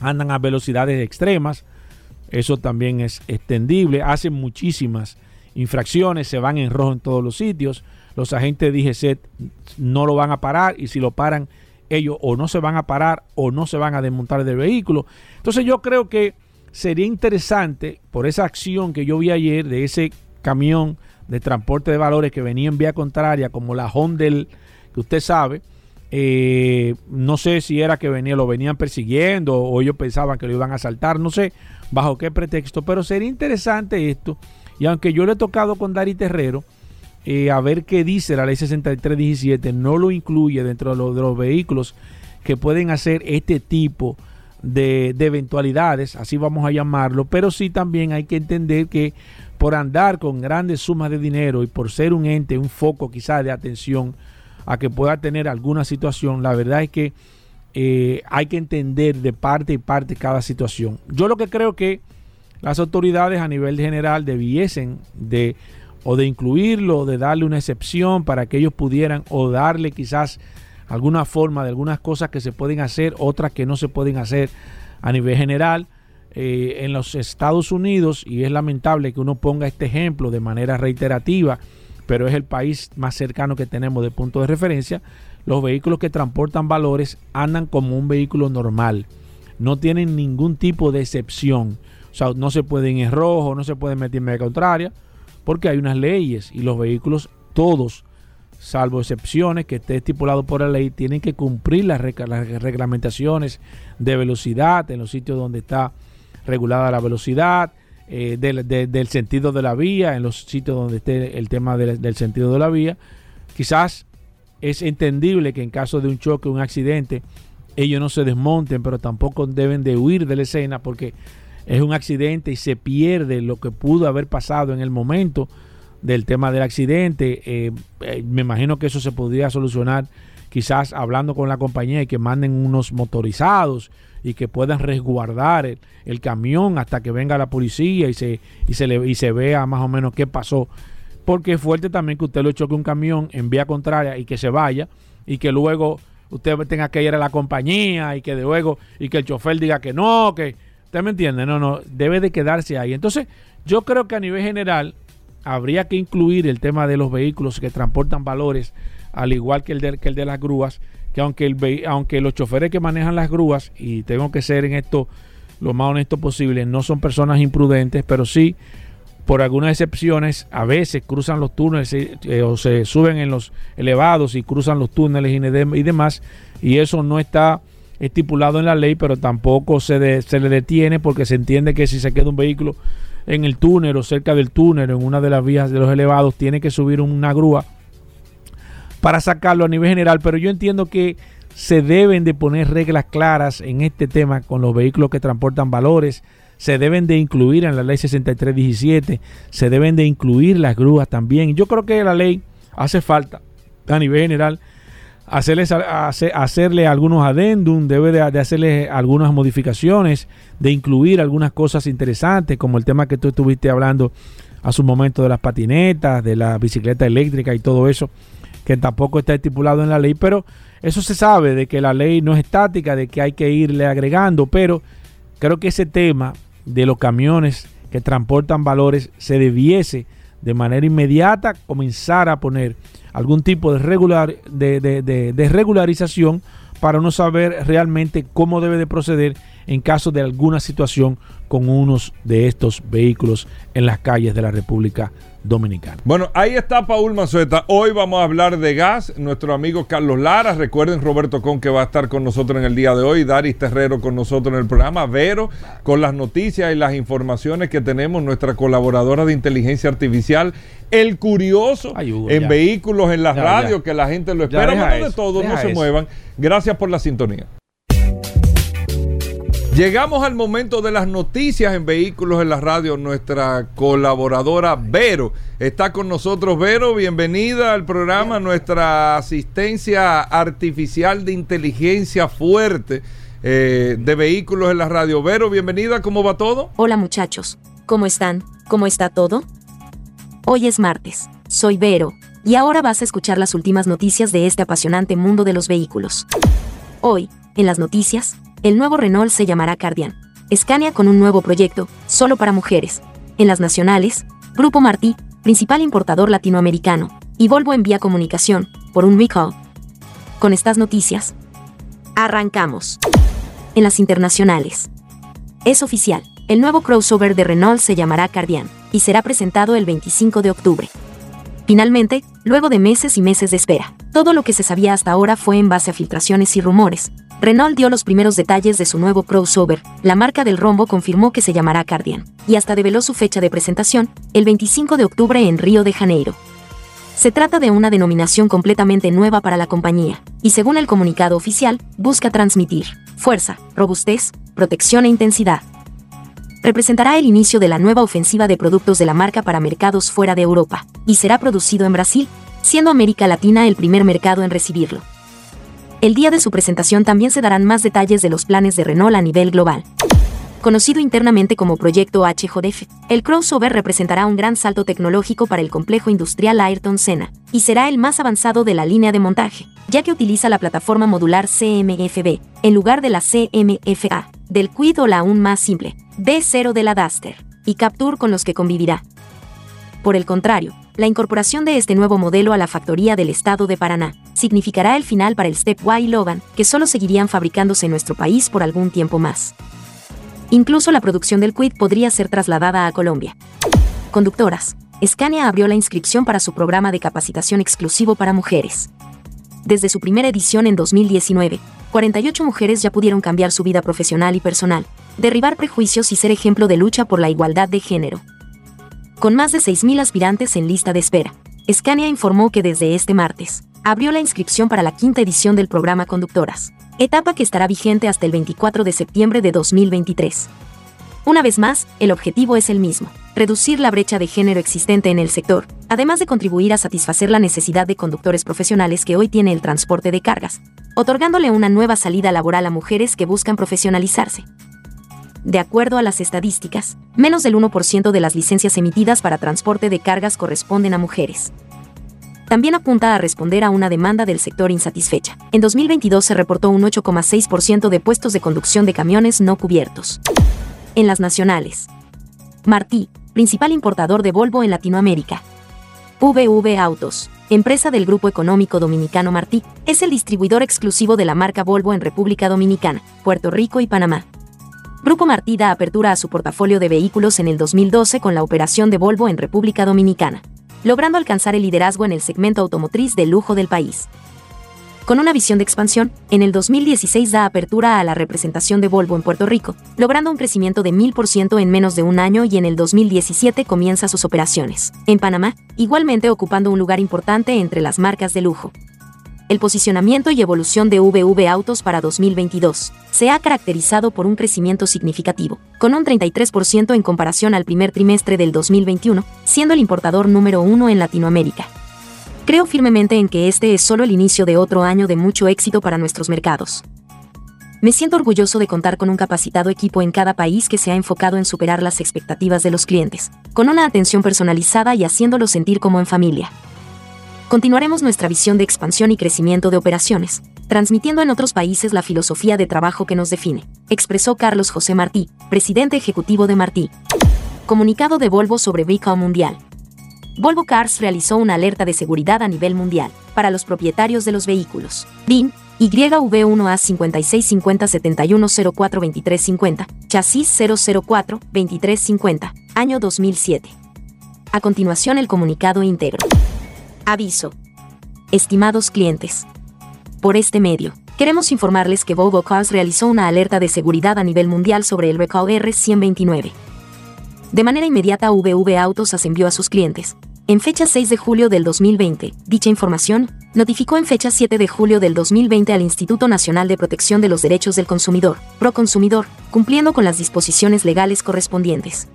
S3: andan a velocidades extremas. Eso también es extendible. Hacen muchísimas infracciones, se van en rojo en todos los sitios. Los agentes de DGC no lo van a parar y si lo paran, ellos o no se van a parar o no se van a desmontar del vehículo. Entonces yo creo que sería interesante, por esa acción que yo vi ayer de ese camión de transporte de valores que venía en vía contraria, como la Honda que usted sabe, eh, no sé si era que venía, lo venían persiguiendo o ellos pensaban que lo iban a asaltar, no sé bajo qué pretexto, pero sería interesante esto. Y aunque yo le he tocado con Dari Terrero, eh, a ver qué dice la ley 6317, no lo incluye dentro de, los vehículos que pueden hacer este tipo de, eventualidades, así vamos a llamarlo, pero sí también hay que entender que por andar con grandes sumas de dinero y por ser un ente, un foco quizás de atención a que pueda tener alguna situación, la verdad es que eh, hay que entender de parte y parte cada situación. Yo lo que creo que las autoridades a nivel general debiesen de o de incluirlo, de darle una excepción para que ellos pudieran o darle quizás alguna forma de algunas cosas que se pueden hacer, otras que no se pueden hacer a nivel general. Eh, en los Estados Unidos, y es lamentable que uno ponga este ejemplo de manera reiterativa, pero es el país más cercano que tenemos de punto de referencia, los vehículos que transportan valores andan como un vehículo normal, no tienen ningún tipo de excepción. O sea, no se pueden en rojo, no se pueden meter en media contraria, porque hay unas leyes y los vehículos, todos, salvo excepciones que esté estipulado por la ley, tienen que cumplir las, reglamentaciones de velocidad en los sitios donde está regulada la velocidad, eh, del, sentido de la vía, en los sitios donde esté el tema del, del sentido de la vía. Quizás es entendible que en caso de un choque, un accidente, ellos no se desmonten, pero tampoco deben de huir de la escena porque es un accidente y se pierde lo que pudo haber pasado en el momento del tema del accidente. Eh, eh, me imagino que eso se podría solucionar quizás hablando con la compañía y que manden unos motorizados y que puedan resguardar el, camión hasta que venga la policía y se, y, se le, y se vea más o menos qué pasó. Porque es fuerte también que usted lo choque un camión en vía contraria y que se vaya y que luego usted tenga que ir a la compañía y que luego y que el chofer diga que no, que ¿Usted me entiende? No, no, debe de quedarse ahí. Entonces, yo creo que a nivel general habría que incluir el tema de los vehículos que transportan valores, al igual que el de, que el de las grúas, que aunque, el, aunque los choferes que manejan las grúas, y tengo que ser en esto lo más honesto posible, no son personas imprudentes, pero sí, por algunas excepciones, a veces cruzan los túneles eh, o se suben en los elevados y cruzan los túneles y, y demás, y eso no está estipulado en la ley, pero tampoco se, se le detiene porque se entiende que si se queda un vehículo en el túnel o cerca del túnel, en una de las vías de los elevados, tiene que subir una grúa para sacarlo a nivel general. Pero yo entiendo que se deben de poner reglas claras en este tema con los vehículos que transportan valores. Se deben de incluir en la ley 6317, se deben de incluir las grúas también. Yo creo que la ley hace falta a nivel general hacerles, hacerle algunos adendum, debe de, hacerle algunas modificaciones, de incluir algunas cosas interesantes, como el tema que tú estuviste hablando a su momento de las patinetas, de la bicicleta eléctrica y todo eso, que tampoco está estipulado en la ley, pero eso se sabe de que la ley no es estática, de que hay que irle agregando, pero creo que ese tema de los camiones que transportan valores se debiese de manera inmediata comenzar a poner algún tipo de, regular, de, de, regularización para no saber realmente cómo debe de proceder en caso de alguna situación con unos de estos vehículos en las calles de la República Dominicana.
S2: Bueno, ahí está Paul Mazueta. Hoy vamos a hablar de gas. Nuestro amigo Carlos Lara. Recuerden Roberto Con que va a estar con nosotros en el día de hoy. Daris Terrero con nosotros en el programa. Vero con las noticias y las informaciones que tenemos. Nuestra colaboradora de inteligencia artificial. El curioso en vehículos, en las radios, que la gente lo espera. Bueno, de todo, no se muevan. Gracias por la sintonía. Llegamos al momento de las noticias en Vehículos en la Radio. Nuestra colaboradora Vero está con nosotros. Vero, bienvenida al programa. Nuestra asistencia artificial de inteligencia fuerte eh, de Vehículos en la Radio. Vero, bienvenida. ¿Cómo va todo?
S4: Hola muchachos. ¿Cómo están? ¿Cómo está todo? Hoy es martes. Soy Vero. Y ahora vas a escuchar las últimas noticias de este apasionante mundo de los vehículos. Hoy, en las noticias, el nuevo Renault se llamará Cardian. Scania con un nuevo proyecto, solo para mujeres. En las nacionales, Grupo Martí, principal importador latinoamericano, y Volvo envía comunicación, por un recall. Con estas noticias, arrancamos. En las internacionales. Es oficial, el nuevo crossover de Renault se llamará Cardian, y será presentado el 25 de octubre. Finalmente, luego de meses y meses de espera, todo lo que se sabía hasta ahora fue en base a filtraciones y rumores, Renault dio los primeros detalles de su nuevo crossover. La marca del rombo confirmó que se llamará Cardian, y hasta develó su fecha de presentación, el 25 de octubre en Río de Janeiro. Se trata de una denominación completamente nueva para la compañía, y según el comunicado oficial, busca transmitir fuerza, robustez, protección e intensidad. Representará el inicio de la nueva ofensiva de productos de la marca para mercados fuera de Europa, y será producido en Brasil, siendo América Latina el primer mercado en recibirlo. El día de su presentación también se darán más detalles de los planes de Renault a nivel global. Conocido internamente como Proyecto HJF, el crossover representará un gran salto tecnológico para el complejo industrial Ayrton Senna, y será el más avanzado de la línea de montaje, ya que utiliza la plataforma modular CMFB, en lugar de la CMFA, del Quid o la aún más simple, D0 de la Duster, y Capture con los que convivirá. Por el contrario, la incorporación de este nuevo modelo a la factoría del estado de Paraná significará el final para el Step Y Logan, que solo seguirían fabricándose en nuestro país por algún tiempo más. Incluso la producción del Quid podría ser trasladada a Colombia. Conductoras. Scania abrió la inscripción para su programa de capacitación exclusivo para mujeres. Desde su primera edición en 2019, 48 mujeres ya pudieron cambiar su vida profesional y personal, derribar prejuicios y ser ejemplo de lucha por la igualdad de género. Con más de 6.000 aspirantes en lista de espera, Scania informó que desde este martes, abrió la inscripción para la quinta edición del programa Conductoras, etapa que estará vigente hasta el 24 de septiembre de 2023. Una vez más, el objetivo es el mismo, reducir la brecha de género existente en el sector, además de contribuir a satisfacer la necesidad de conductores profesionales que hoy tiene el transporte de cargas, otorgándole una nueva salida laboral a mujeres que buscan profesionalizarse. De acuerdo a las estadísticas, menos del 1% de las licencias emitidas para transporte de cargas corresponden a mujeres. También apunta a responder a una demanda del sector insatisfecha. En 2022 se reportó un 8,6% de puestos de conducción de camiones no cubiertos. En las nacionales. Martí, principal importador de Volvo en Latinoamérica. VV Autos, empresa del Grupo Económico Dominicano Martí, es el distribuidor exclusivo de la marca Volvo en República Dominicana, Puerto Rico y Panamá. Grupo Martí da apertura a su portafolio de vehículos en el 2012 con la operación de Volvo en República Dominicana, logrando alcanzar el liderazgo en el segmento automotriz de lujo del país. Con una visión de expansión, en el 2016 da apertura a la representación de Volvo en Puerto Rico, logrando un crecimiento de 1000% en menos de un año y en el 2017 comienza sus operaciones. En Panamá, igualmente ocupando un lugar importante entre las marcas de lujo el posicionamiento y evolución de VV Autos para 2022 se ha caracterizado por un crecimiento significativo, con un 33% en comparación al primer trimestre del 2021, siendo el importador número uno en Latinoamérica. Creo firmemente en que este es solo el inicio de otro año de mucho éxito para nuestros mercados. Me siento orgulloso de contar con un capacitado equipo en cada país que se ha enfocado en superar las expectativas de los clientes, con una atención personalizada y haciéndolo sentir como en familia. Continuaremos nuestra visión de expansión y crecimiento de operaciones, transmitiendo en otros países la filosofía de trabajo que nos define, expresó Carlos José Martí, presidente ejecutivo de Martí. Comunicado de Volvo sobre Recall Mundial. Volvo Cars realizó una alerta de seguridad a nivel mundial para los propietarios de los vehículos. BIN, YV1A 565071042350, chasis 004 2350, año 2007. A continuación el comunicado íntegro. Aviso. Estimados clientes. Por este medio, queremos informarles que Volvo Cars realizó una alerta de seguridad a nivel mundial sobre el recall R129. De manera inmediata VV Autos ascendió a sus clientes. En fecha 6 de julio del 2020, dicha información notificó en fecha 7 de julio del 2020 al Instituto Nacional de Protección de los Derechos del Consumidor, Proconsumidor, cumpliendo con las disposiciones legales correspondientes.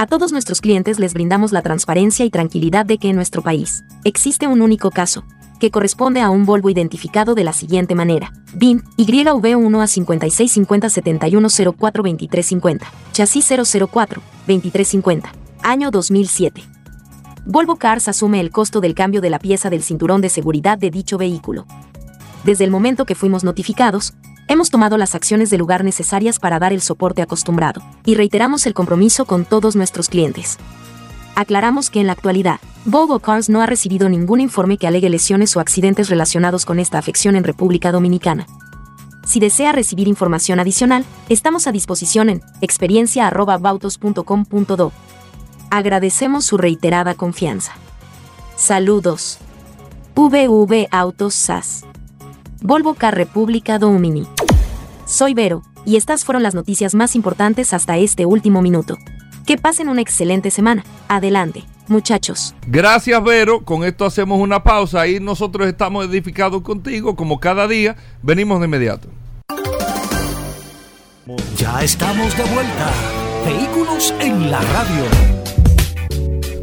S4: A todos nuestros clientes les brindamos la transparencia y tranquilidad de que en nuestro país existe un único caso, que corresponde a un Volvo identificado de la siguiente manera. BIN YV1 a 565071042350, chasis 004 2350, año 2007. Volvo Cars asume el costo del cambio de la pieza del cinturón de seguridad de dicho vehículo. Desde el momento que fuimos notificados, hemos tomado las acciones de lugar necesarias para dar el soporte acostumbrado, y reiteramos el compromiso con todos nuestros clientes. Aclaramos que en la actualidad, Volvo Cars no ha recibido ningún informe que alegue lesiones o accidentes relacionados con esta afección en República Dominicana. Si desea recibir información adicional, estamos a disposición en experiencia.bautos.com.do. Agradecemos su reiterada confianza. Saludos. VV Autos SAS. Volvo Car República Domini. Soy Vero, y estas fueron las noticias más importantes hasta este último minuto. Que pasen una excelente semana. Adelante muchachos.
S2: Gracias, Vero. Con esto hacemos una pausa y nosotros estamos edificados contigo, como cada día. Venimos de inmediato.
S1: Ya estamos de vuelta. Vehículos en la radio.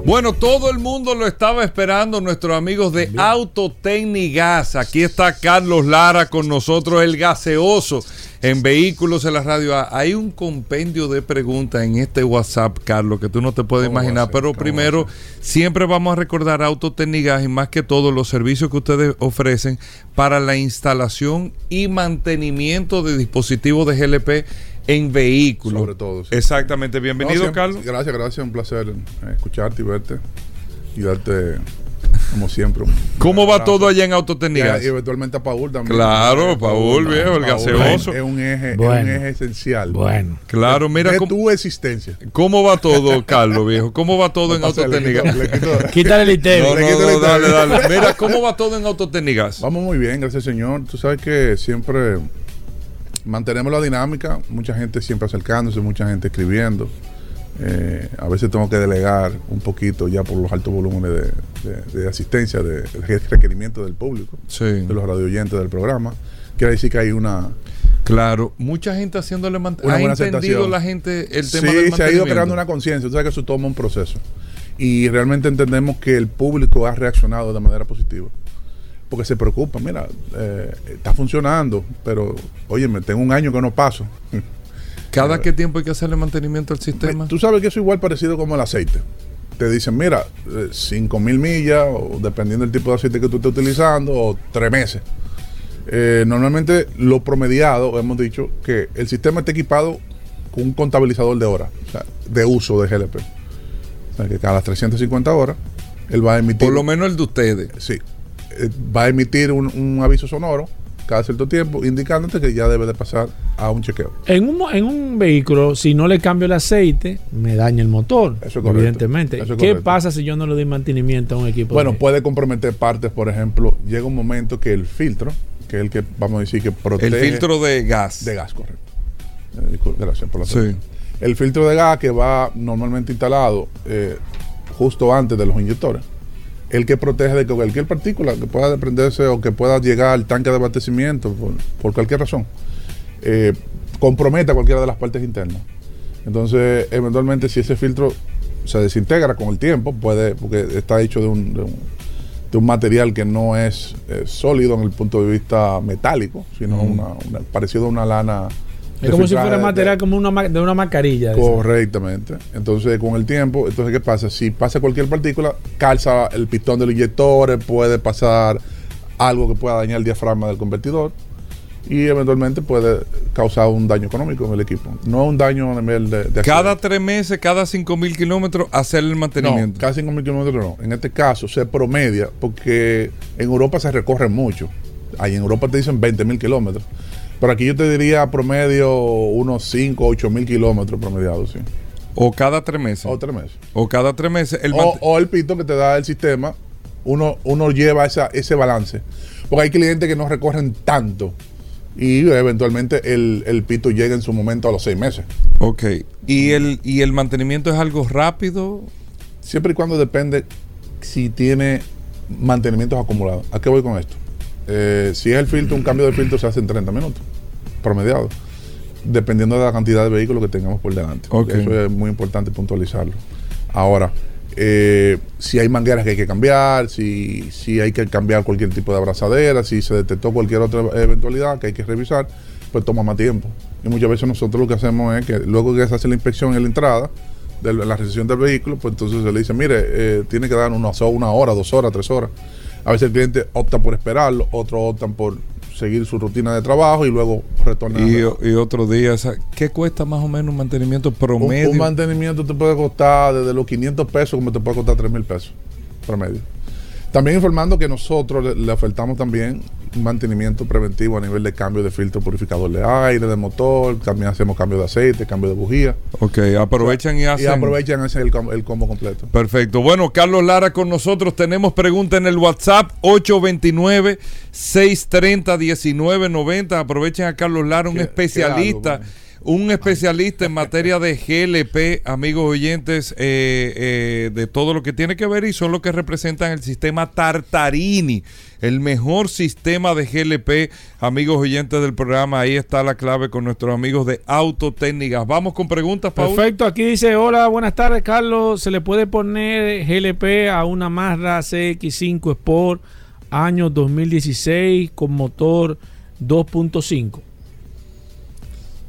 S2: Bueno, todo el mundo lo estaba esperando, nuestros amigos de Autotecnigas. Aquí está Carlos Lara con nosotros, el gaseoso en Vehículos en la Radio. Hay un compendio de preguntas en este WhatsApp, Carlos, que tú no te puedes imaginar. Pero primero, siempre vamos a recordar Autotecnigas y más que todo los servicios que ustedes ofrecen para la instalación y mantenimiento de dispositivos de GLP en vehículos.
S5: Sobre todo.
S2: Exactamente. Bienvenido, Carlos.
S5: Gracias, gracias. Un placer eh, escucharte y verte. Y darte como siempre.
S2: ¿Cómo va todo allá en Autotécnica?
S5: Y, eventualmente a Paul también.
S2: Claro, eh, Paul, viejo, el gaseoso.
S5: Es un eje, es un eje esencial.
S2: Bueno. Claro, mira.
S5: De tu existencia.
S2: ¿Cómo va todo, Carlos, viejo? ¿Cómo va todo en Autotécnica?
S3: Quítale el
S2: ITEM. No, no, dale, dale. Mira, ¿cómo va todo en Autotécnicas?
S5: Vamos muy bien, gracias, señor. Tú sabes que siempre mantenemos la dinámica, mucha gente siempre acercándose, mucha gente escribiendo. Eh, a veces tengo que delegar un poquito ya por los altos volúmenes de, asistencia, de, requerimiento del público, de los radioyentes del programa. Quiere decir que hay una...
S2: Claro, mucha gente haciéndole mantenimiento. ¿Ha entendido la gente el tema sí,
S5: se ha ido creando una conciencia. Tú sabes que eso toma un proceso. Y realmente entendemos que el público ha reaccionado de manera positiva porque se preocupa, mira, eh, está funcionando, pero óyeme, tengo un año que no paso.
S2: ¿Cada qué tiempo hay que hacerle mantenimiento al sistema?
S5: Tú sabes que eso es igual parecido como el aceite. Te dicen, mira, 5 eh, mil millas, o dependiendo del tipo de aceite que tú estés utilizando, o tres meses. Eh, normalmente lo promediado, hemos dicho, que el sistema está equipado con un contabilizador de horas, o sea, de uso de GLP. O sea, que cada 350 horas, él va a emitir...
S2: Por lo menos el de ustedes.
S5: Sí, va a emitir un, aviso sonoro cada cierto tiempo indicándote que ya debe de pasar a un chequeo.
S3: En un, en un vehículo, si no le cambio el aceite, me daña el motor. Eso es Evidentemente. ¿Qué pasa si yo no le doy mantenimiento a un equipo?
S5: Bueno, puede comprometer partes, por ejemplo, llega un momento que el filtro, que es el que vamos a decir que protege.
S2: El filtro de gas.
S5: De gas, correcto. Eh, gracias por la sí. El filtro de gas que va normalmente instalado eh, justo antes de los inyectores el que protege de cualquier partícula que pueda desprenderse o que pueda llegar al tanque de abastecimiento por, cualquier razón, eh, comprometa cualquiera de las partes internas. Entonces, eventualmente, si ese filtro se desintegra con el tiempo, puede, porque está hecho de un, de un material que no es eh, sólido en el punto de vista metálico, sino una, parecido a una lana.
S3: Es como si fuera material como una, de una mascarilla.
S5: Correctamente. Entonces, con el tiempo, entonces, ¿qué pasa? Si pasa cualquier partícula, calza el pistón del inyector, puede pasar algo que pueda dañar el diafragma del convertidor y eventualmente puede causar un daño económico en el equipo. No un daño a nivel de...
S2: cada tres meses, cada cinco mil kilómetros, hacer el mantenimiento.
S5: No, cada cinco mil kilómetros no. En este caso se promedia porque en Europa se recorre mucho. Ahí en Europa te dicen 20 mil kilómetros. Pero aquí yo te diría promedio unos 5, 8 mil kilómetros promediados, sí.
S2: O cada tres meses.
S5: O tres meses.
S2: O cada tres meses.
S5: El o, o, el pito que te da el sistema, uno, uno lleva esa, ese balance. Porque hay clientes que no recorren tanto y eventualmente el, pito llega en su momento a los seis meses.
S2: Ok. ¿Y el, ¿Y el mantenimiento es algo rápido?
S5: Siempre y cuando depende si tiene mantenimientos acumulados. ¿A qué voy con esto? Eh, si es el filtro, un cambio de filtro se hace en 30 minutos, promediado, dependiendo de la cantidad de vehículos que tengamos por delante. Eso es muy importante puntualizarlo. Ahora, eh, si hay mangueras que hay que cambiar, si, si hay que cambiar cualquier tipo de abrazadera, si se detectó cualquier otra eventualidad que hay que revisar, pues toma más tiempo. Y muchas veces nosotros lo que hacemos es que luego que se hace la inspección en la entrada, de la recesión del vehículo, pues entonces se le dice, mire, eh, tiene que dar una, una hora, dos horas, tres horas. A veces el cliente opta por esperarlo, otros optan por seguir su rutina de trabajo y luego retornar.
S2: Y, y otro día, ¿qué cuesta más o menos un mantenimiento promedio?
S5: Un, mantenimiento te puede costar desde los 500 pesos como te puede costar 3 mil pesos promedio. También informando que nosotros le ofertamos también mantenimiento preventivo a nivel de cambio de filtro purificador de aire, de motor, también hacemos cambio de aceite, cambio de bujía.
S2: Ok, aprovechan y hacen...
S5: Y aprovechan hacen el, el combo completo.
S2: Perfecto. Bueno, Carlos Lara con nosotros. Tenemos pregunta en el WhatsApp 829-630-1990. Aprovechen a Carlos Lara, un especialista un especialista en materia de GLP, amigos oyentes, eh, eh, de todo lo que tiene que ver y son los que representan el sistema Tartarini, el mejor sistema de GLP, amigos oyentes del programa. Ahí está la clave con nuestros amigos de Autotécnicas. Vamos con preguntas,
S3: Paul. Perfecto, aquí dice, hola, buenas tardes, Carlos. ¿Se le puede poner GLP a una Mazda CX5 Sport año 2016 con motor 2.5?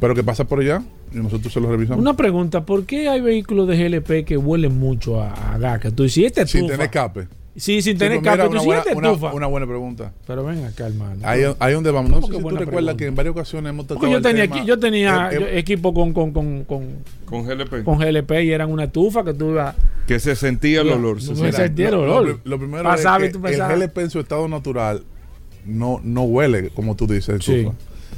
S5: Pero que pasa por allá y nosotros se lo revisamos.
S3: Una pregunta, ¿por qué hay vehículos de GLP que huelen mucho a, gas? Que tú dices, este
S5: Sin tener escape.
S3: Sí, sin tener pues escape.
S5: Una, buena, una, una, buena pregunta.
S3: Pero ven acá, hermano.
S5: Ahí, ahí donde vamos. No sé si tú recuerdas que en varias ocasiones hemos
S3: tocado yo tenía, aquí, yo tenía equipo con, con, con, con,
S2: con GLP.
S3: Con GLP y eran una tufa que tú ibas...
S2: Que se sentía el olor.
S3: se, sentía el olor.
S5: Lo, primero es que el GLP en su estado natural no, no huele, como tú dices, sí.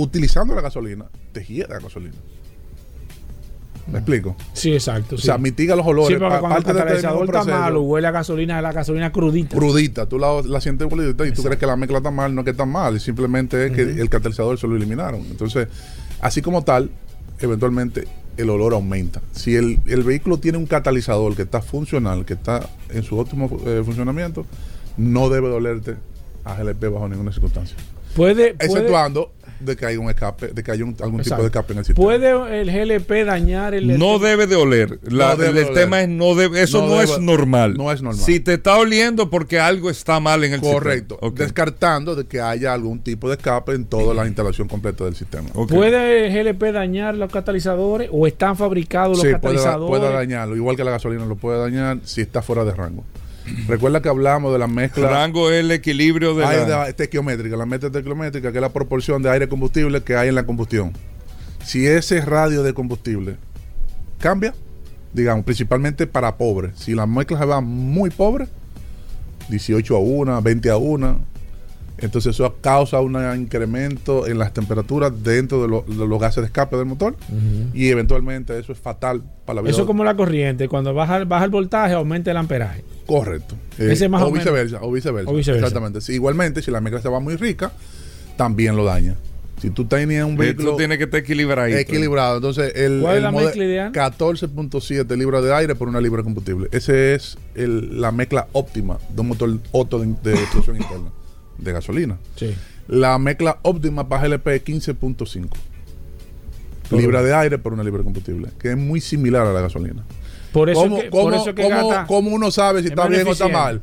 S5: utilizando la gasolina, te gira la gasolina. ¿Me explico?
S3: Sí, exacto.
S5: O sea, mitiga los olores.
S3: Sí, porque cuando el catalizador está malo, huele a gasolina, la gasolina crudita.
S5: Crudita. Tú la, la sientes crudita y tú crees que la mezcla está mal, no es que está mal, simplemente es que el catalizador se lo eliminaron. Entonces, así como tal, eventualmente el olor aumenta. Si el, el vehículo tiene un catalizador que está funcional, que está en su óptimo eh, funcionamiento, no debe dolerte a GLP bajo ninguna circunstancia.
S3: Puede,
S5: exceptuando de que haya un escape, de que haya algún tipo de escape en el sistema.
S3: ¿Puede el GLP dañar el
S2: No debe de oler. el tema es no debe, eso no, es normal.
S5: No es normal.
S2: Si te está oliendo porque algo está mal en el
S5: sistema. Correcto. Descartando de que haya algún tipo de escape en toda la instalación completa del sistema.
S3: ¿Puede el GLP dañar los catalizadores o están fabricados los catalizadores?
S5: Puede, puede dañarlo, igual que la gasolina lo puede dañar si está fuera de rango. Recuerda que hablamos de la mezcla.
S2: rango es el equilibrio de
S5: la. estequiométrica, la mezcla estequiométrica, que es la proporción de aire-combustible que hay en la combustión. Si ese radio de combustible cambia, digamos, principalmente para pobres, si la mezcla se va muy pobre, 18 a 1, 20 a 1, entonces eso causa un incremento en las temperaturas dentro de, los gases de escape del motor y eventualmente eso es fatal para la
S3: vida. Eso como la corriente, cuando baja, baja el voltaje aumenta el amperaje.
S5: Correcto.
S3: Ese más
S5: o, viceversa, o, viceversa, Exactamente. igualmente, si la mezcla se va muy rica, también lo daña. Si tú tenías un vehículo. Tú
S2: tienes que estar equilibrado.
S5: Equilibrado. Entonces, el.
S3: ¿Cuál es la mezcla ideal?
S5: 14.7 libras de aire por una libra de combustible. Esa es la mezcla óptima de un motor Otto de, de destrucción interna de gasolina.
S3: Sí.
S5: La mezcla óptima para GLP es 15.5 libra de aire por una libra de combustible, que es muy similar a la gasolina.
S3: Por eso ¿Cómo, que, por eso que
S5: ¿cómo, uno sabe si está bien o está mal?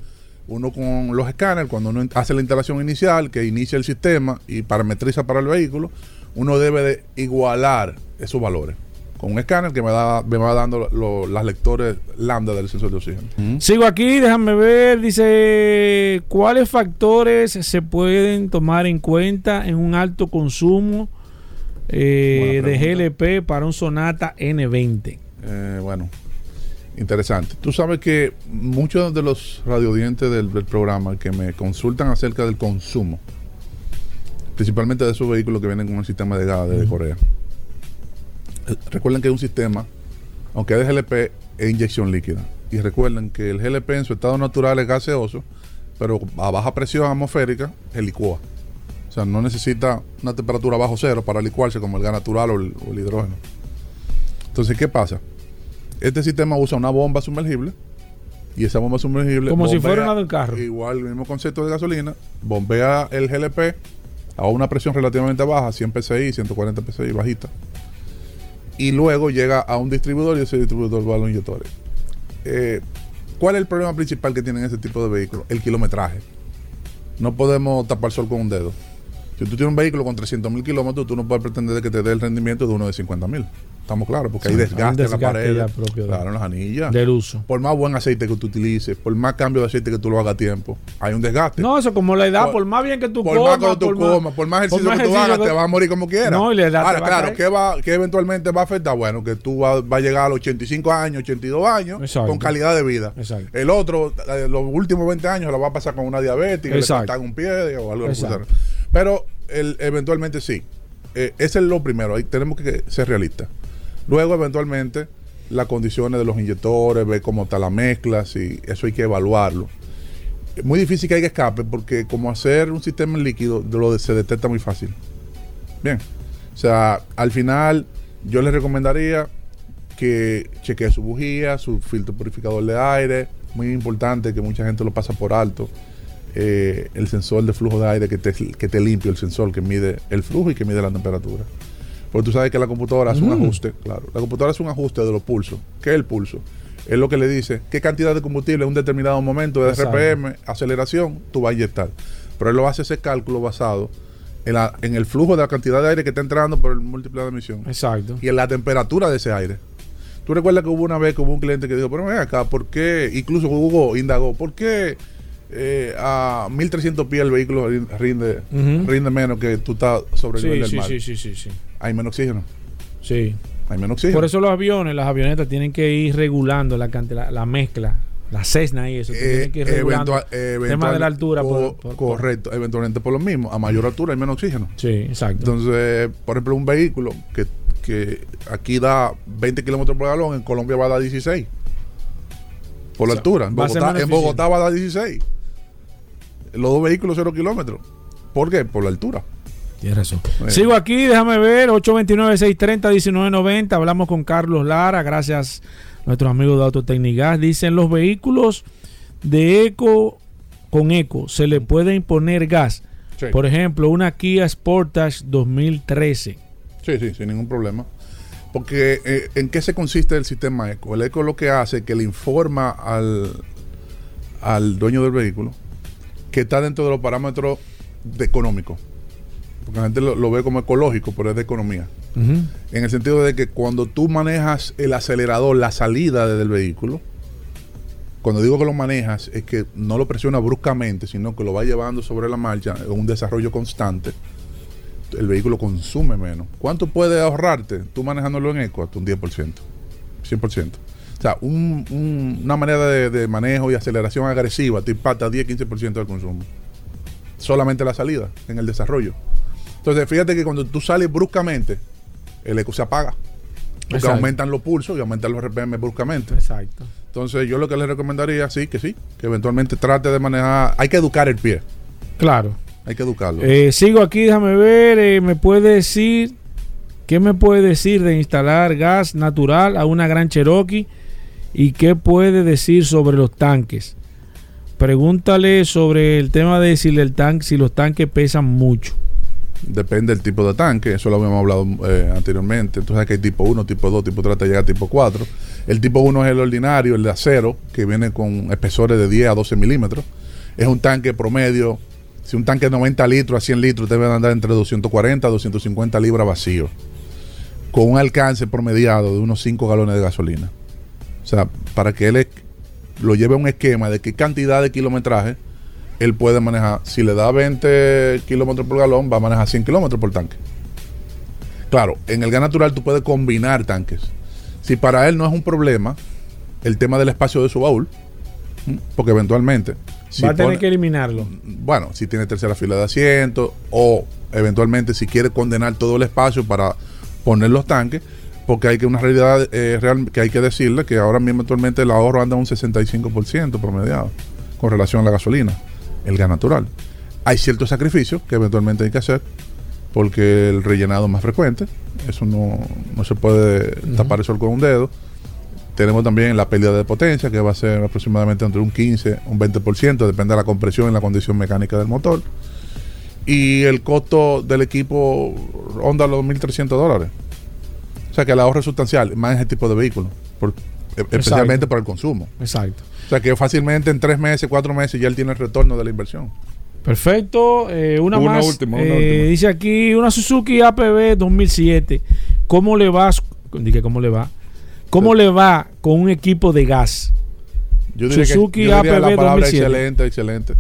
S5: Uno con los escáneres, cuando uno hace la instalación inicial, que inicia el sistema y parametriza para el vehículo, uno debe de igualar esos valores con un escáner que me, da, me va dando las lectores lambda del sensor de oxígeno.
S3: Sigo aquí, déjame ver, dice, ¿cuáles factores se pueden tomar en cuenta en un alto consumo eh, de GLP para un Sonata N20?
S5: Eh, bueno, interesante. Tú sabes que muchos de los radiodientes del, del programa que me consultan acerca del consumo, principalmente de esos vehículos que vienen con el sistema de gas de Corea, recuerden que es un sistema, aunque es GLP, es inyección líquida. Y recuerden que el GLP en su estado natural es gaseoso, pero a baja presión atmosférica es licúa. O sea, no necesita una temperatura bajo cero para licuarse como el gas natural o el, hidrógeno. Entonces, ¿qué pasa? Este sistema usa una bomba sumergible y esa bomba sumergible.
S3: Como si fuera una del carro.
S5: Igual, el mismo concepto de gasolina, bombea el GLP a una presión relativamente baja, 100 psi, 140 psi, bajita y luego llega a un distribuidor y ese distribuidor va a los inyectores. Eh, ¿Cuál es el problema principal que tienen ese tipo de vehículos? El kilometraje. No podemos tapar sol con un dedo. Si tú tienes un vehículo con 300 mil kilómetros, tú no puedes pretender que te dé el rendimiento de uno de 50 mil. Estamos claros, porque hay desgaste, en la pared. Claro, en las anillas.
S3: Del uso.
S5: Por más buen aceite que tú utilices, por más cambio de aceite que tú lo hagas a tiempo, hay un desgaste.
S3: No, eso como la edad, por, más bien que tú
S5: por
S3: comas.
S5: Más que tú comas, por más ejercicio que tú hagas, te vas a morir como quieras.
S3: No, y la edad
S5: Ahora, claro, ¿qué, va, ¿qué eventualmente va a afectar? Bueno, que tú vas va a llegar a los 85 años, 82 años, con calidad de vida.
S3: Exacto.
S5: El otro, eh, los últimos 20 años, lo va a pasar con una diabetes, le cortan un pie o algo así. Pero el, eventualmente sí. Eh, ese es lo primero, ahí tenemos que ser realistas. Luego, eventualmente, las condiciones de los inyectores, ver cómo está la mezcla, si eso hay que evaluarlo. Es muy difícil que haya escape porque como hacer un sistema en líquido lo se detecta muy fácil. Bien. O sea, al final yo les recomendaría que chequee su bujía, su filtro purificador de aire. Muy importante que mucha gente lo pasa por alto. Eh, el sensor de flujo de aire que te, que te limpia el sensor que mide el flujo y que mide la temperatura. Porque tú sabes que la computadora hace un mm. ajuste, claro. La computadora hace un ajuste de los pulsos. ¿Qué es el pulso? Es lo que le dice qué cantidad de combustible en un determinado momento de RPM, aceleración, tú vas a inyectar. Pero él lo hace ese cálculo basado en, la, en el flujo de la cantidad de aire que está entrando por el múltiple de emisión.
S3: Exacto.
S5: Y en la temperatura de ese aire. Tú recuerdas que hubo una vez que hubo un cliente que dijo, pero ven acá, ¿por qué? Incluso Hugo indagó, ¿por qué eh, a 1300 pies el vehículo rinde, rinde menos que tú estás sobre el
S3: nivel
S5: del
S3: sí,
S5: mar.
S3: Sí, sí, sí, sí.
S5: Hay menos oxígeno.
S3: Sí.
S5: Hay menos oxígeno.
S3: Por eso los aviones, las avionetas tienen que ir regulando la, la, la mezcla. La Cessna y eso. Eh, tienen que ir regulando el tema de la altura.
S5: correcto. Eventualmente por lo mismo. A mayor altura hay menos oxígeno.
S3: Sí, exacto.
S5: Entonces, por ejemplo, un vehículo que, que aquí da 20 kilómetros por galón, en Colombia va a dar 16. Por la altura. En Bogotá, va a dar 16. Los dos vehículos 0 kilómetros. ¿Por qué? Por la altura.
S3: Tienes razón. Sigo aquí, déjame ver, 829-630-1990. Hablamos con Carlos Lara, gracias a nuestros amigos de Autotecnigas. Dicen los vehículos de eco con eco, se le puede imponer gas. Por ejemplo, una Kia Sportage 2013.
S5: Sí, sí, sin ningún problema. Porque eh, ¿en qué se consiste el sistema eco? El eco lo que hace es que le informa al, al dueño del vehículo que está dentro de los parámetros de económicos. Porque la gente lo, ve como ecológico, pero es de economía. En el sentido de que cuando tú manejas el acelerador, la salida del vehículo, cuando digo que lo manejas, es que no lo presiona bruscamente, sino que lo va llevando sobre la marcha en un desarrollo constante. El vehículo consume menos. ¿Cuánto puede ahorrarte tú manejándolo en eco? Hasta un 10%, 100%. O sea, una manera de, manejo y aceleración agresiva te impacta 10-15% del consumo. Solamente la salida en el desarrollo. Entonces, fíjate que cuando tú sales bruscamente, el eco se apaga. Porque aumentan los pulsos y aumentan los RPM bruscamente.
S3: Exacto.
S5: Entonces, yo lo que le recomendaría, sí, que sí, que eventualmente trate de manejar. Hay que educar el pie.
S3: Claro.
S5: Hay que educarlo.
S3: Eh, sigo aquí, déjame ver. Eh, ¿Me puede decir qué me puede decir de instalar gas natural a una gran Cherokee? ¿Y qué puede decir sobre los tanques? Pregúntale sobre el tema de si, el tanque, si los tanques pesan mucho.
S5: Depende del tipo de tanque, eso lo habíamos hablado eh, anteriormente. Entonces, que hay tipo 1, tipo 2, tipo 3, llega a tipo 4. El tipo 1 es el ordinario, el de acero, que viene con espesores de 10 a 12 milímetros. Es un tanque promedio. Si un tanque de 90 litros a 100 litros, debe andar entre 240 a 250 libras vacío, con un alcance promediado de unos 5 galones de gasolina. O sea, para que él lo lleve a un esquema de qué cantidad de kilometraje él puede manejar. Si le da 20 kilómetros por galón, va a manejar 100 kilómetros por tanque. Claro, en el gas natural tú puedes combinar tanques. Si para él no es un problema el tema del espacio de su baúl, porque eventualmente...
S3: va a tener que eliminarlo.
S5: Bueno, si tiene tercera fila de asientos o eventualmente si quiere condenar todo el espacio para poner los tanques, porque hay que una realidad eh, real que hay que decirle que ahora mismo actualmente el ahorro anda un 65% promediado con relación a la gasolina el gas natural. Hay ciertos sacrificios que eventualmente hay que hacer porque el rellenado es más frecuente, eso no, se puede tapar el sol con un dedo. Tenemos también la pérdida de potencia, que va a ser aproximadamente entre un 15 un 20%, depende de la compresión y la condición mecánica del motor. Y el costo del equipo ronda los 1.300 dólares. O sea que el ahorro es sustancial, más en ese tipo de vehículos, especialmente para el consumo.
S3: Exacto.
S5: O sea que fácilmente en tres meses, cuatro meses ya él tiene el retorno de la inversión.
S3: Perfecto. Eh, una, más. Última, eh, Dice aquí una Suzuki APB 2007. ¿Cómo le va? Dije, ¿cómo le va? ¿Cómo le va con un equipo de gas?
S5: Yo diría Suzuki que, yo diría APB la palabra excelente, excelente.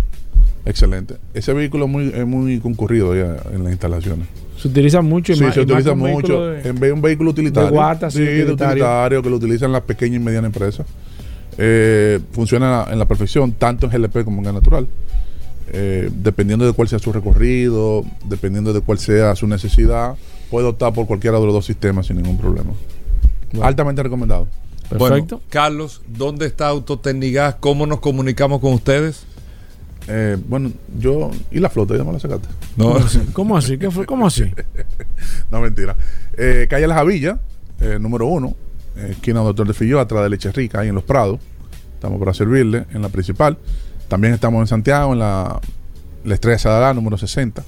S5: Excelente. Ese vehículo es muy, es muy concurrido ya en las instalaciones.
S3: Se utiliza mucho.
S5: Sí, se utiliza mucho. en vez de un vehículo utilitario. De guata, sí, de utilitario que lo utilizan las pequeñas y medianas empresas. Eh, funciona en la, perfección, tanto en GLP como en gas natural. Eh, dependiendo de cuál sea su recorrido, dependiendo de cuál sea su necesidad, puede optar por cualquiera de los dos sistemas sin ningún problema. Altamente recomendado.
S2: Perfecto. Carlos, ¿dónde está Autotecnigas? ¿Cómo nos comunicamos con ustedes?
S5: Eh, bueno, yo. ¿Y la flota? ¿Ya me la sacaste?
S3: No. ¿Cómo así? ¿Qué fue? ¿Cómo así?
S5: no, mentira. Eh, calle La Javilla, número uno, eh, esquina Doctor de Filló, atrás de Leche Rica, ahí en Los Prados. Estamos para servirle en la principal. También estamos en Santiago, en la, la Estrella Sadalá, número 60.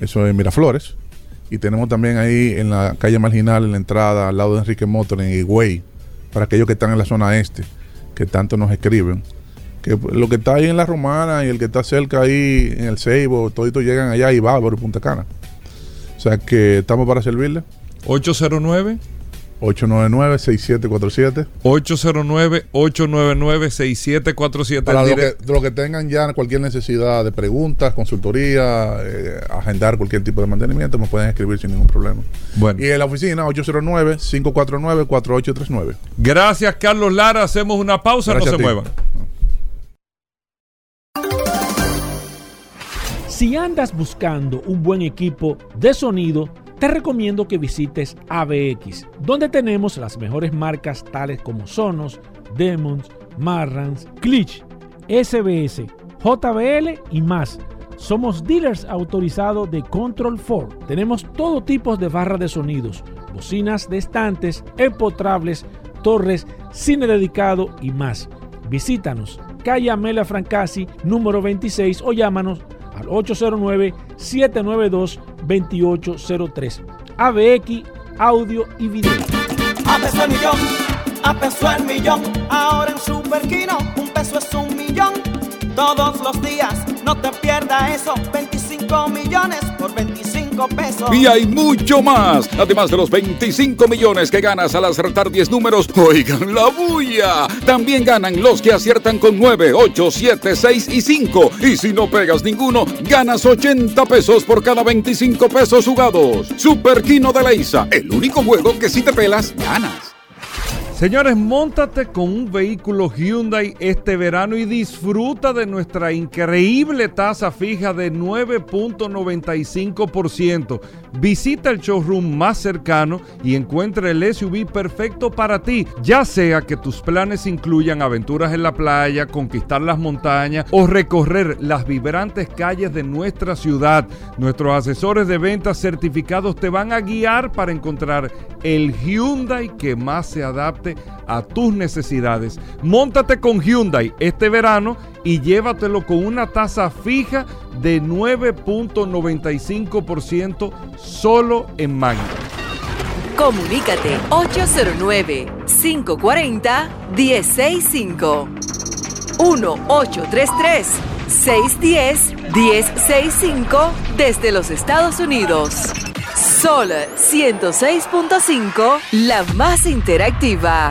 S5: Eso es Miraflores. Y tenemos también ahí en la calle marginal, en la entrada, al lado de Enrique Motor, en Higüey, para aquellos que están en la zona este, que tanto nos escriben. Que lo que está ahí en la Romana y el que está cerca ahí en el Ceibo, toditos llegan allá y va por Punta Cana. O sea que estamos para servirle.
S2: 809
S5: 899-6747.
S2: 809-899-6747.
S5: Para lo que, lo que, tengan ya cualquier necesidad de preguntas, consultoría, eh, agendar cualquier tipo de mantenimiento, me pueden escribir sin ningún problema. Bueno. Y en la oficina 809-549-4839.
S2: Gracias, Carlos Lara. Hacemos una pausa, no se muevan.
S3: Si andas buscando un buen equipo de sonido, te recomiendo que visites ABX, donde tenemos las mejores marcas tales como Sonos, Demons, Marrans, Glitch, SBS, JBL y más. Somos dealers autorizados de Control 4. Tenemos todo tipo de barras de sonidos, bocinas de estantes, empotrables, torres, cine dedicado y más. Visítanos, calle Amelia Francasi, número 26 o llámanos al 809-792-2803. ABX, audio y video.
S6: A peso el millón, a peso el millón. Ahora en Superquino, un peso es un millón. Todos los días, no te pierdas eso. 25 millones por 25
S7: Y hay mucho más. Además de los 25 millones que ganas al acertar 10 números, oigan la bulla. También ganan los que aciertan con 9, 8, 7, 6 y 5. Y si no pegas ninguno, ganas 80 pesos por cada 25 pesos jugados. Super Kino de Leisa, el único juego que si te pelas, ganas.
S2: Señores, montate con un vehículo Hyundai este verano y disfruta de nuestra increíble tasa fija de 9.95%. Visita el showroom más cercano y encuentra el SUV perfecto para ti, ya sea que tus planes incluyan aventuras en la playa, conquistar las montañas o recorrer las vibrantes calles de nuestra ciudad. Nuestros asesores de ventas certificados te van a guiar para encontrar el Hyundai que más se a tus necesidades. Móntate con Hyundai este verano y llévatelo con una tasa fija de 9.95% solo en Magna.
S8: Comunícate 809-540-1065. 1-833-610-1065 desde los Estados Unidos. Sol 106.5, la más interactiva.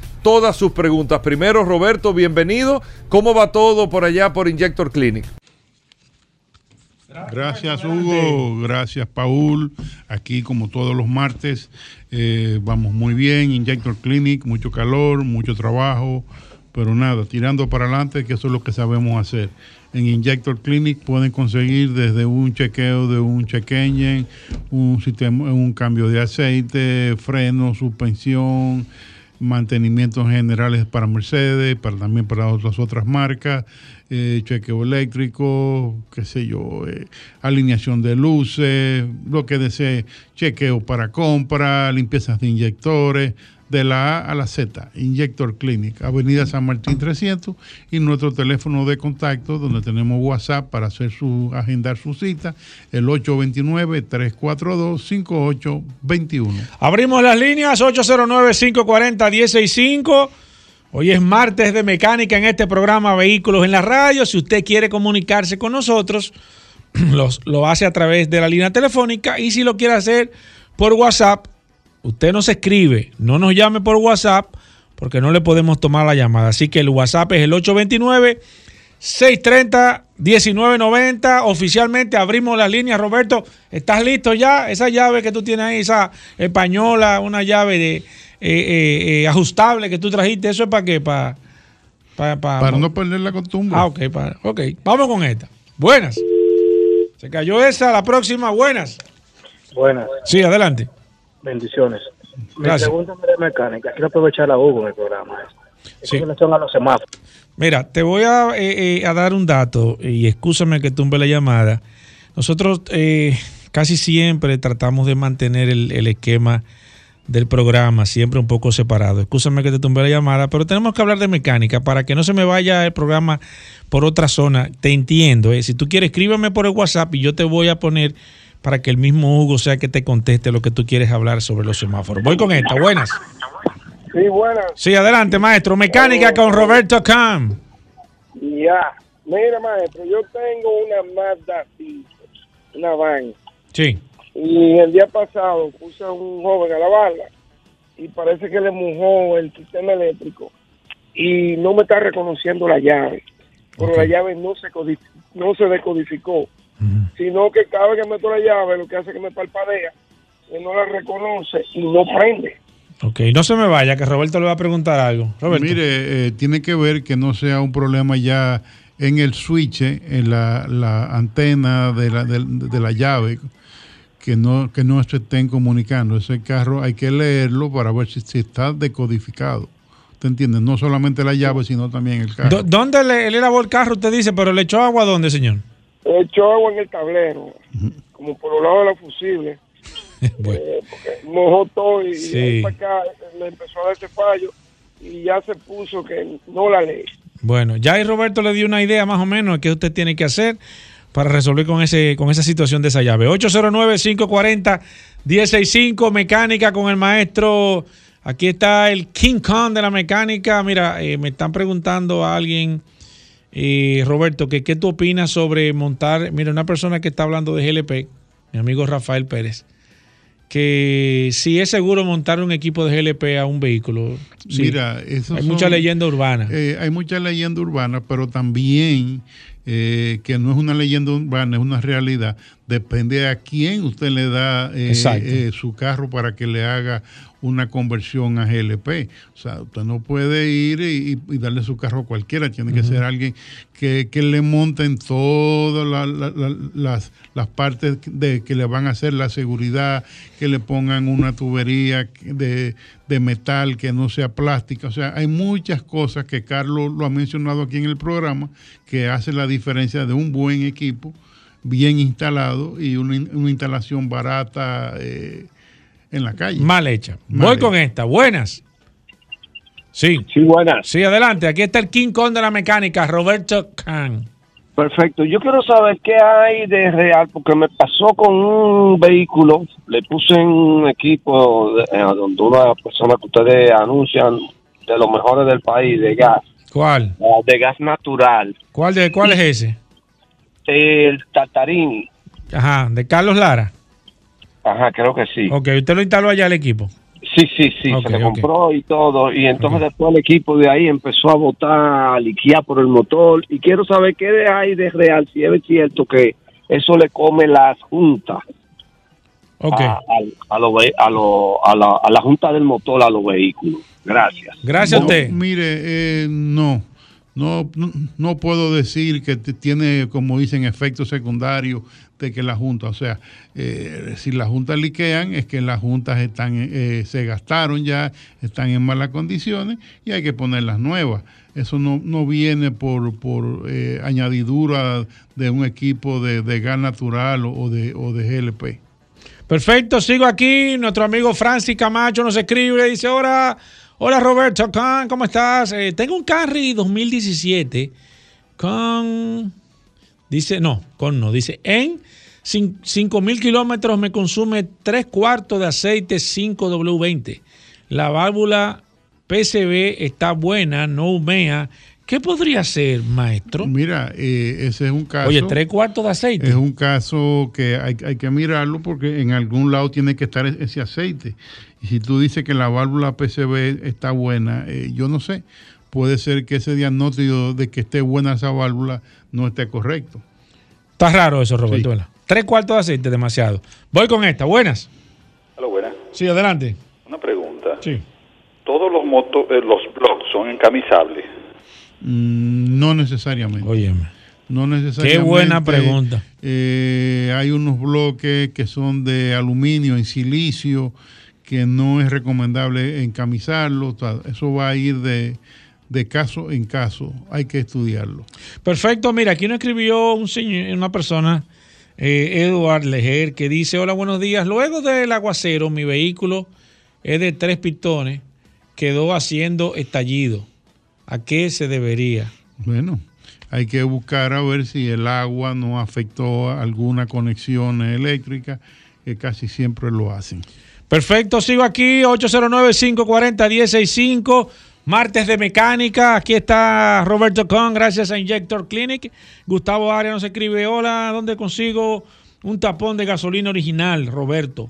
S2: todas sus preguntas. Primero, Roberto, bienvenido. ¿Cómo va todo por allá por Injector Clinic?
S9: Gracias Hugo, gracias Paul. Aquí como todos los martes eh, vamos muy bien. Injector Clinic, mucho calor, mucho trabajo pero nada, tirando para adelante, que eso es lo que sabemos hacer. En Injector Clinic pueden conseguir desde un chequeo de un check engine, un sistema, un cambio de aceite, freno, suspensión, mantenimientos generales para Mercedes, para también para otras otras marcas, eh, chequeo eléctrico, qué sé yo, eh, alineación de luces, lo que desee, chequeo para compra, limpiezas de inyectores de la A a la Z, Injector Clinic, Avenida San Martín 300 y nuestro teléfono de contacto donde tenemos WhatsApp para hacer su agendar su cita, el 829-342-5821.
S3: Abrimos las líneas 809-540-165. Hoy es martes de mecánica en este programa Vehículos en la Radio. Si usted quiere comunicarse con nosotros, lo hace a través de la línea telefónica y si lo quiere hacer por WhatsApp, usted nos escribe, no nos llame por WhatsApp porque no le podemos tomar la llamada. Así que el WhatsApp es el 829 630 1990. Oficialmente abrimos las líneas. Roberto, ¿estás listo ya? Esa llave que tú tienes ahí, esa española, una llave de eh, eh, eh, ajustable que tú trajiste, ¿eso es para qué? Para,
S9: para, no perder la costumbre.
S3: Ah, ok, para, ok. Vamos con esta. Buenas. Se cayó esa, la próxima. Buenas.
S10: Buenas.
S3: Sí, adelante.
S10: Bendiciones. Gracias. Mi pregunta es de mecánica. Quiero aprovechar la Hugo en el programa. Sí. a los semáforos.
S3: Mira, te voy a, eh, eh, a, dar un dato y escúchame que tumbe la llamada. Nosotros eh, casi siempre tratamos de mantener el, el, esquema del programa siempre un poco separado. Escúchame que te tumbe la llamada, pero tenemos que hablar de mecánica para que no se me vaya el programa por otra zona. Te entiendo. Si tú quieres, escríbeme por el WhatsApp y yo te voy a poner para que el mismo Hugo sea que te conteste lo que tú quieres hablar sobre los semáforos. Voy con esta, buenas.
S10: Sí, buenas.
S3: Sí, adelante, maestro. Mecánica con Roberto Cam.
S10: Ya. Mira, maestro, yo tengo una Mazda 5, una van.
S3: Sí.
S10: Y el día pasado puse a un joven a la bala
S11: y parece que le mojó el sistema eléctrico y no me está reconociendo la llave. Pero la llave no se, no se decodificó, sino que cada vez que meto la llave lo que hace es que me palpadea, que no la reconoce y no prende.
S3: Ok, no se me vaya, que Roberto le va a preguntar algo.
S9: Mire, eh, tiene que ver que no sea un problema ya en el switch, en la, antena de la, de, la llave, que no, que no se estén comunicando. Ese carro hay que leerlo para ver si, está decodificado. ¿Te entiendes? No solamente la llave, sino también el carro.
S3: ¿Dónde le, le, lavó el carro? Usted dice, pero le echó agua dónde, señor?
S11: Echó agua en el tablero, como por el lado de la fusible. bueno. Eh, mojó todo y, para acá le empezó a dar ese fallo y ya se puso que no la lee.
S3: Bueno, ya ahí Roberto le dio una idea más o menos de qué usted tiene que hacer para resolver con ese con esa situación de esa llave. 809-540-165, mecánica con el maestro. Aquí está el King Kong de la mecánica. Mira, eh, me están preguntando a alguien, eh, Roberto, que qué tú opinas sobre montar. Mira, una persona que está hablando de GLP, mi amigo Rafael Pérez que si es seguro montar un equipo de GLP a un vehículo.
S9: Mira, eso
S3: hay mucha leyenda urbana.
S9: Eh, hay mucha leyenda urbana, pero también eh, que no es una leyenda urbana, es una realidad. Depende a quién usted le da eh, su carro para que le haga una conversión a GLP. O sea, usted no puede ir y, darle su carro a cualquiera, tiene que ser alguien que, le monten todas las, las, partes de que le van a hacer la seguridad, que le pongan una tubería de, de metal que no sea plástica. O sea, hay muchas cosas que Carlos lo ha mencionado aquí en el programa que hacen la diferencia de un buen equipo bien instalado y una, instalación barata. Eh, en la calle.
S3: Mal hecha. Voy con esta. Buenas. Sí.
S11: Sí, buenas.
S3: Sí, adelante. Aquí está el King Kong de la mecánica, Roberto Khan.
S11: Perfecto. Yo quiero saber qué hay de real, porque me pasó con un vehículo, le puse en un equipo de, eh, donde una persona que ustedes anuncian de los mejores del país, de gas.
S3: ¿Cuál?
S11: Ah, de gas natural.
S3: ¿Cuál, de, cuál es ese?
S11: El Tartarini.
S3: Ajá, de Carlos Lara.
S11: Ajá, creo que sí.
S3: Ok, ¿usted lo instaló allá el equipo?
S11: Sí, sí, sí, se le compró y todo. Y entonces después el equipo de ahí empezó a botar, a liquear por el motor. Y quiero saber qué hay de real, si es cierto que eso le come las juntas.
S3: Okay.
S11: A, a, a, la, a, la, junta del motor a los vehículos. Gracias.
S3: Gracias a usted.
S9: Mire, eh, no. No, no, puedo decir que tiene, como dicen, efectos secundarios de que la Junta, o sea, eh, si las juntas liquean es que las juntas están, eh, se gastaron ya, están en malas condiciones y hay que ponerlas nuevas. Eso no, no viene por, por eh, añadidura de un equipo de, gas natural o de, o de GLP.
S3: Perfecto, sigo aquí. Nuestro amigo Francis Camacho nos escribe, dice, ahora Hola Roberto, ¿cómo estás? Eh, tengo un Carry 2017 con, dice, no, con no, dice, en 5.000 kilómetros me consume 3 cuartos de aceite 5W20. La válvula PCB está buena, no humea. ¿Qué podría ser, maestro?
S9: Mira, eh, ese es un caso.
S3: Oye, tres cuartos de aceite.
S9: Es un caso que hay, hay, que mirarlo porque en algún lado tiene que estar ese aceite. Y si tú dices que la válvula PCB está buena, eh, yo no sé, puede ser que ese diagnóstico de que esté buena esa válvula no esté correcto.
S3: Está raro eso, Roberto. Tres cuartos de aceite, demasiado. Voy con esta, buenas.
S12: Hola, buenas.
S3: Sí, adelante.
S12: Una pregunta.
S3: Sí.
S12: ¿Todos los, motos, eh, los blogs son encamisables?
S9: Mm, no necesariamente.
S3: Óyeme.
S9: No necesariamente.
S3: Qué buena pregunta.
S9: Eh, hay unos bloques que son de aluminio en silicio que no es recomendable encamisarlo. Eso va a ir de, caso en caso. Hay que estudiarlo.
S3: Perfecto. Mira, aquí nos escribió un señor, una persona, eh, Eduard Leger, que dice: Hola, buenos días. Luego del aguacero, mi vehículo es de tres pistones, quedó haciendo estallido. ¿A qué se debería?
S9: Bueno, hay que buscar a ver si el agua no afectó alguna conexión eléctrica, que casi siempre lo hacen.
S3: Perfecto, sigo aquí, 809-540-165, martes de mecánica. Aquí está Roberto Con, gracias a Injector Clinic. Gustavo Arias nos escribe, hola, ¿dónde consigo un tapón de gasolina original, Roberto?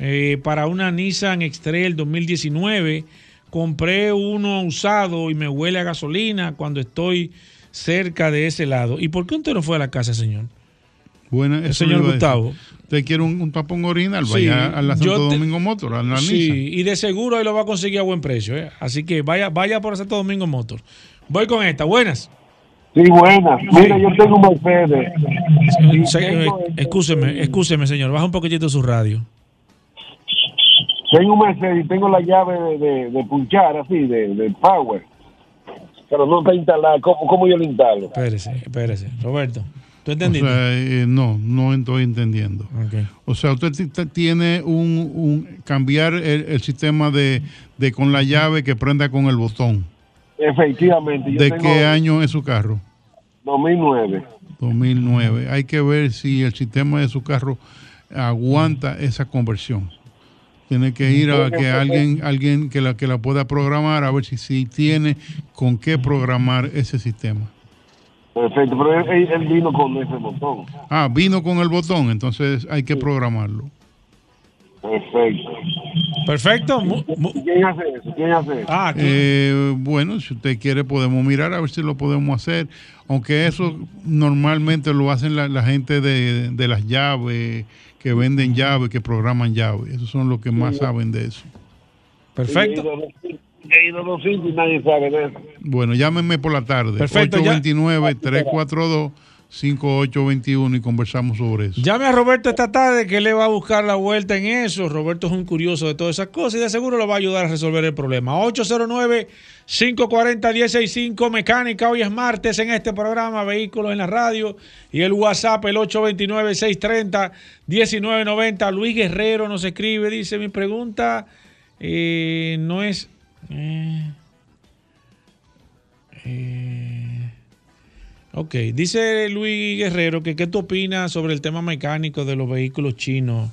S3: eh, para una Nissan X-Trail 2019. Compré uno usado y me huele a gasolina cuando estoy cerca de ese lado. ¿Y por qué usted no fue a la casa, señor?
S9: Bueno, el
S3: señor Gustavo.
S9: ¿Usted quiere un, tapón original? Vaya a la Santo Domingo Motor, a la
S3: Sí, y de seguro ahí lo va a conseguir a buen precio. ¿eh? Así que vaya, vaya por Santo Domingo Motor. Voy con esta. Buenas.
S11: Sí, buenas. Mira, yo tengo un Mercedes.
S3: Escúcheme, escúcheme, señor. Baja un poquitito su radio.
S11: Tengo un Mercedes y tengo la llave de, de, punchar, así, de, de, power. Pero no está instalada. ¿Cómo, ¿Cómo yo lo instalo?
S3: Espérese, espérese. Roberto. ¿Tú entendiste?
S9: O sea, eh, no, no estoy entendiendo. O sea, usted tiene un, un cambiar el, sistema de, de, con la llave que prenda con el botón.
S11: Efectivamente.
S9: ¿De qué año es su carro?
S11: 2009.
S9: 2009. Hay que ver si el sistema de su carro aguanta esa conversión. Tiene que ir a que alguien alguien que la que la pueda programar a ver si, si tiene con qué programar ese sistema.
S11: Perfecto, pero él, vino con ese botón.
S9: Ah, vino con el botón, entonces hay que programarlo.
S11: Perfecto.
S3: Perfecto.
S11: ¿Quién hace eso? ¿Quién hace eso?
S9: Ah, eh, bueno, si usted quiere podemos mirar a ver si lo podemos hacer. Aunque eso normalmente lo hacen la, gente de, de, las llaves, que venden llaves, que programan llaves. Esos son los que más saben de eso.
S3: Perfecto.
S11: He ido dos y nadie sabe de eso.
S9: Bueno, llámenme por la tarde. Perfecto. 829-342-5821 y conversamos sobre eso.
S3: Llame a Roberto esta tarde que le va a buscar la vuelta en eso. Roberto es un curioso de todas esas cosas y de seguro lo va a ayudar a resolver el problema. 809-540-165 Mecánica. Hoy es martes en este programa Vehículos en la Radio y el WhatsApp el 829-630-1990. Luis Guerrero nos escribe, dice mi pregunta eh, no es eh, eh, ok, dice Luis Guerrero que qué tú opinas sobre el tema mecánico de los vehículos chinos.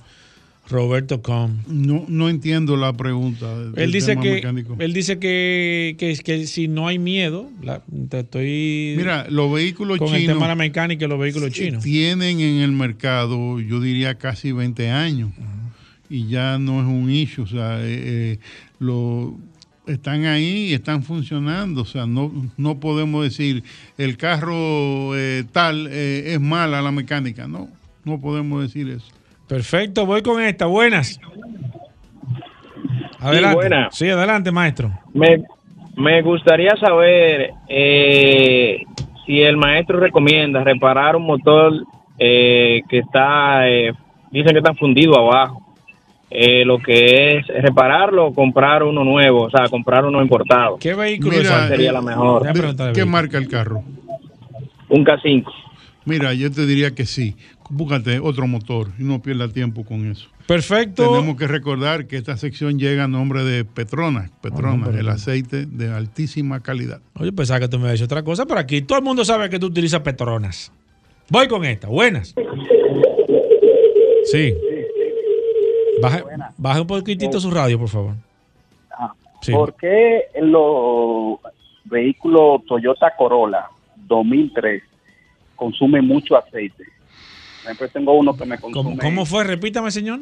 S3: Roberto Com.
S9: No, no entiendo la pregunta.
S3: Él dice, que, él dice que, que, si no hay miedo, estoy.
S9: Mira, los vehículos
S3: con
S9: chinos.
S3: el tema de la mecánica y los vehículos chinos.
S9: Tienen en el mercado, yo diría, casi 20 años. Y ya no es un issue. O sea, eh, lo están ahí y están funcionando. O sea, no, no podemos decir el carro eh, tal eh, es mala la mecánica. No, no podemos decir eso.
S3: Perfecto, voy con esta. Buenas. Adelante. Sí, adelante, maestro.
S13: Me, me gustaría saber eh, si el maestro recomienda reparar un motor que está, dicen que está fundido abajo eh, lo que es repararlo o comprar uno nuevo, o sea, comprar uno importado.
S3: ¿Qué vehículo
S13: sería la mejor?
S9: ¿Qué marca el carro?
S13: Un K5.
S9: Mira, yo te diría que sí. Búscate otro motor y no pierda tiempo con eso.
S3: Perfecto.
S9: Tenemos que recordar que esta sección llega a nombre de Petronas. Petronas, el aceite de altísima calidad.
S3: Oye, pensaba que tú me habías dicho otra cosa, pero aquí todo el mundo sabe que tú utilizas Petronas. Voy con esta. Buenas. Sí. Baje, un poquitito su radio, por favor.
S14: Ah, ¿Por qué los vehículos Toyota Corolla 2003 consume mucho aceite? Siempre tengo uno que me consume.
S3: ¿Cómo, fue? Repítame, señor.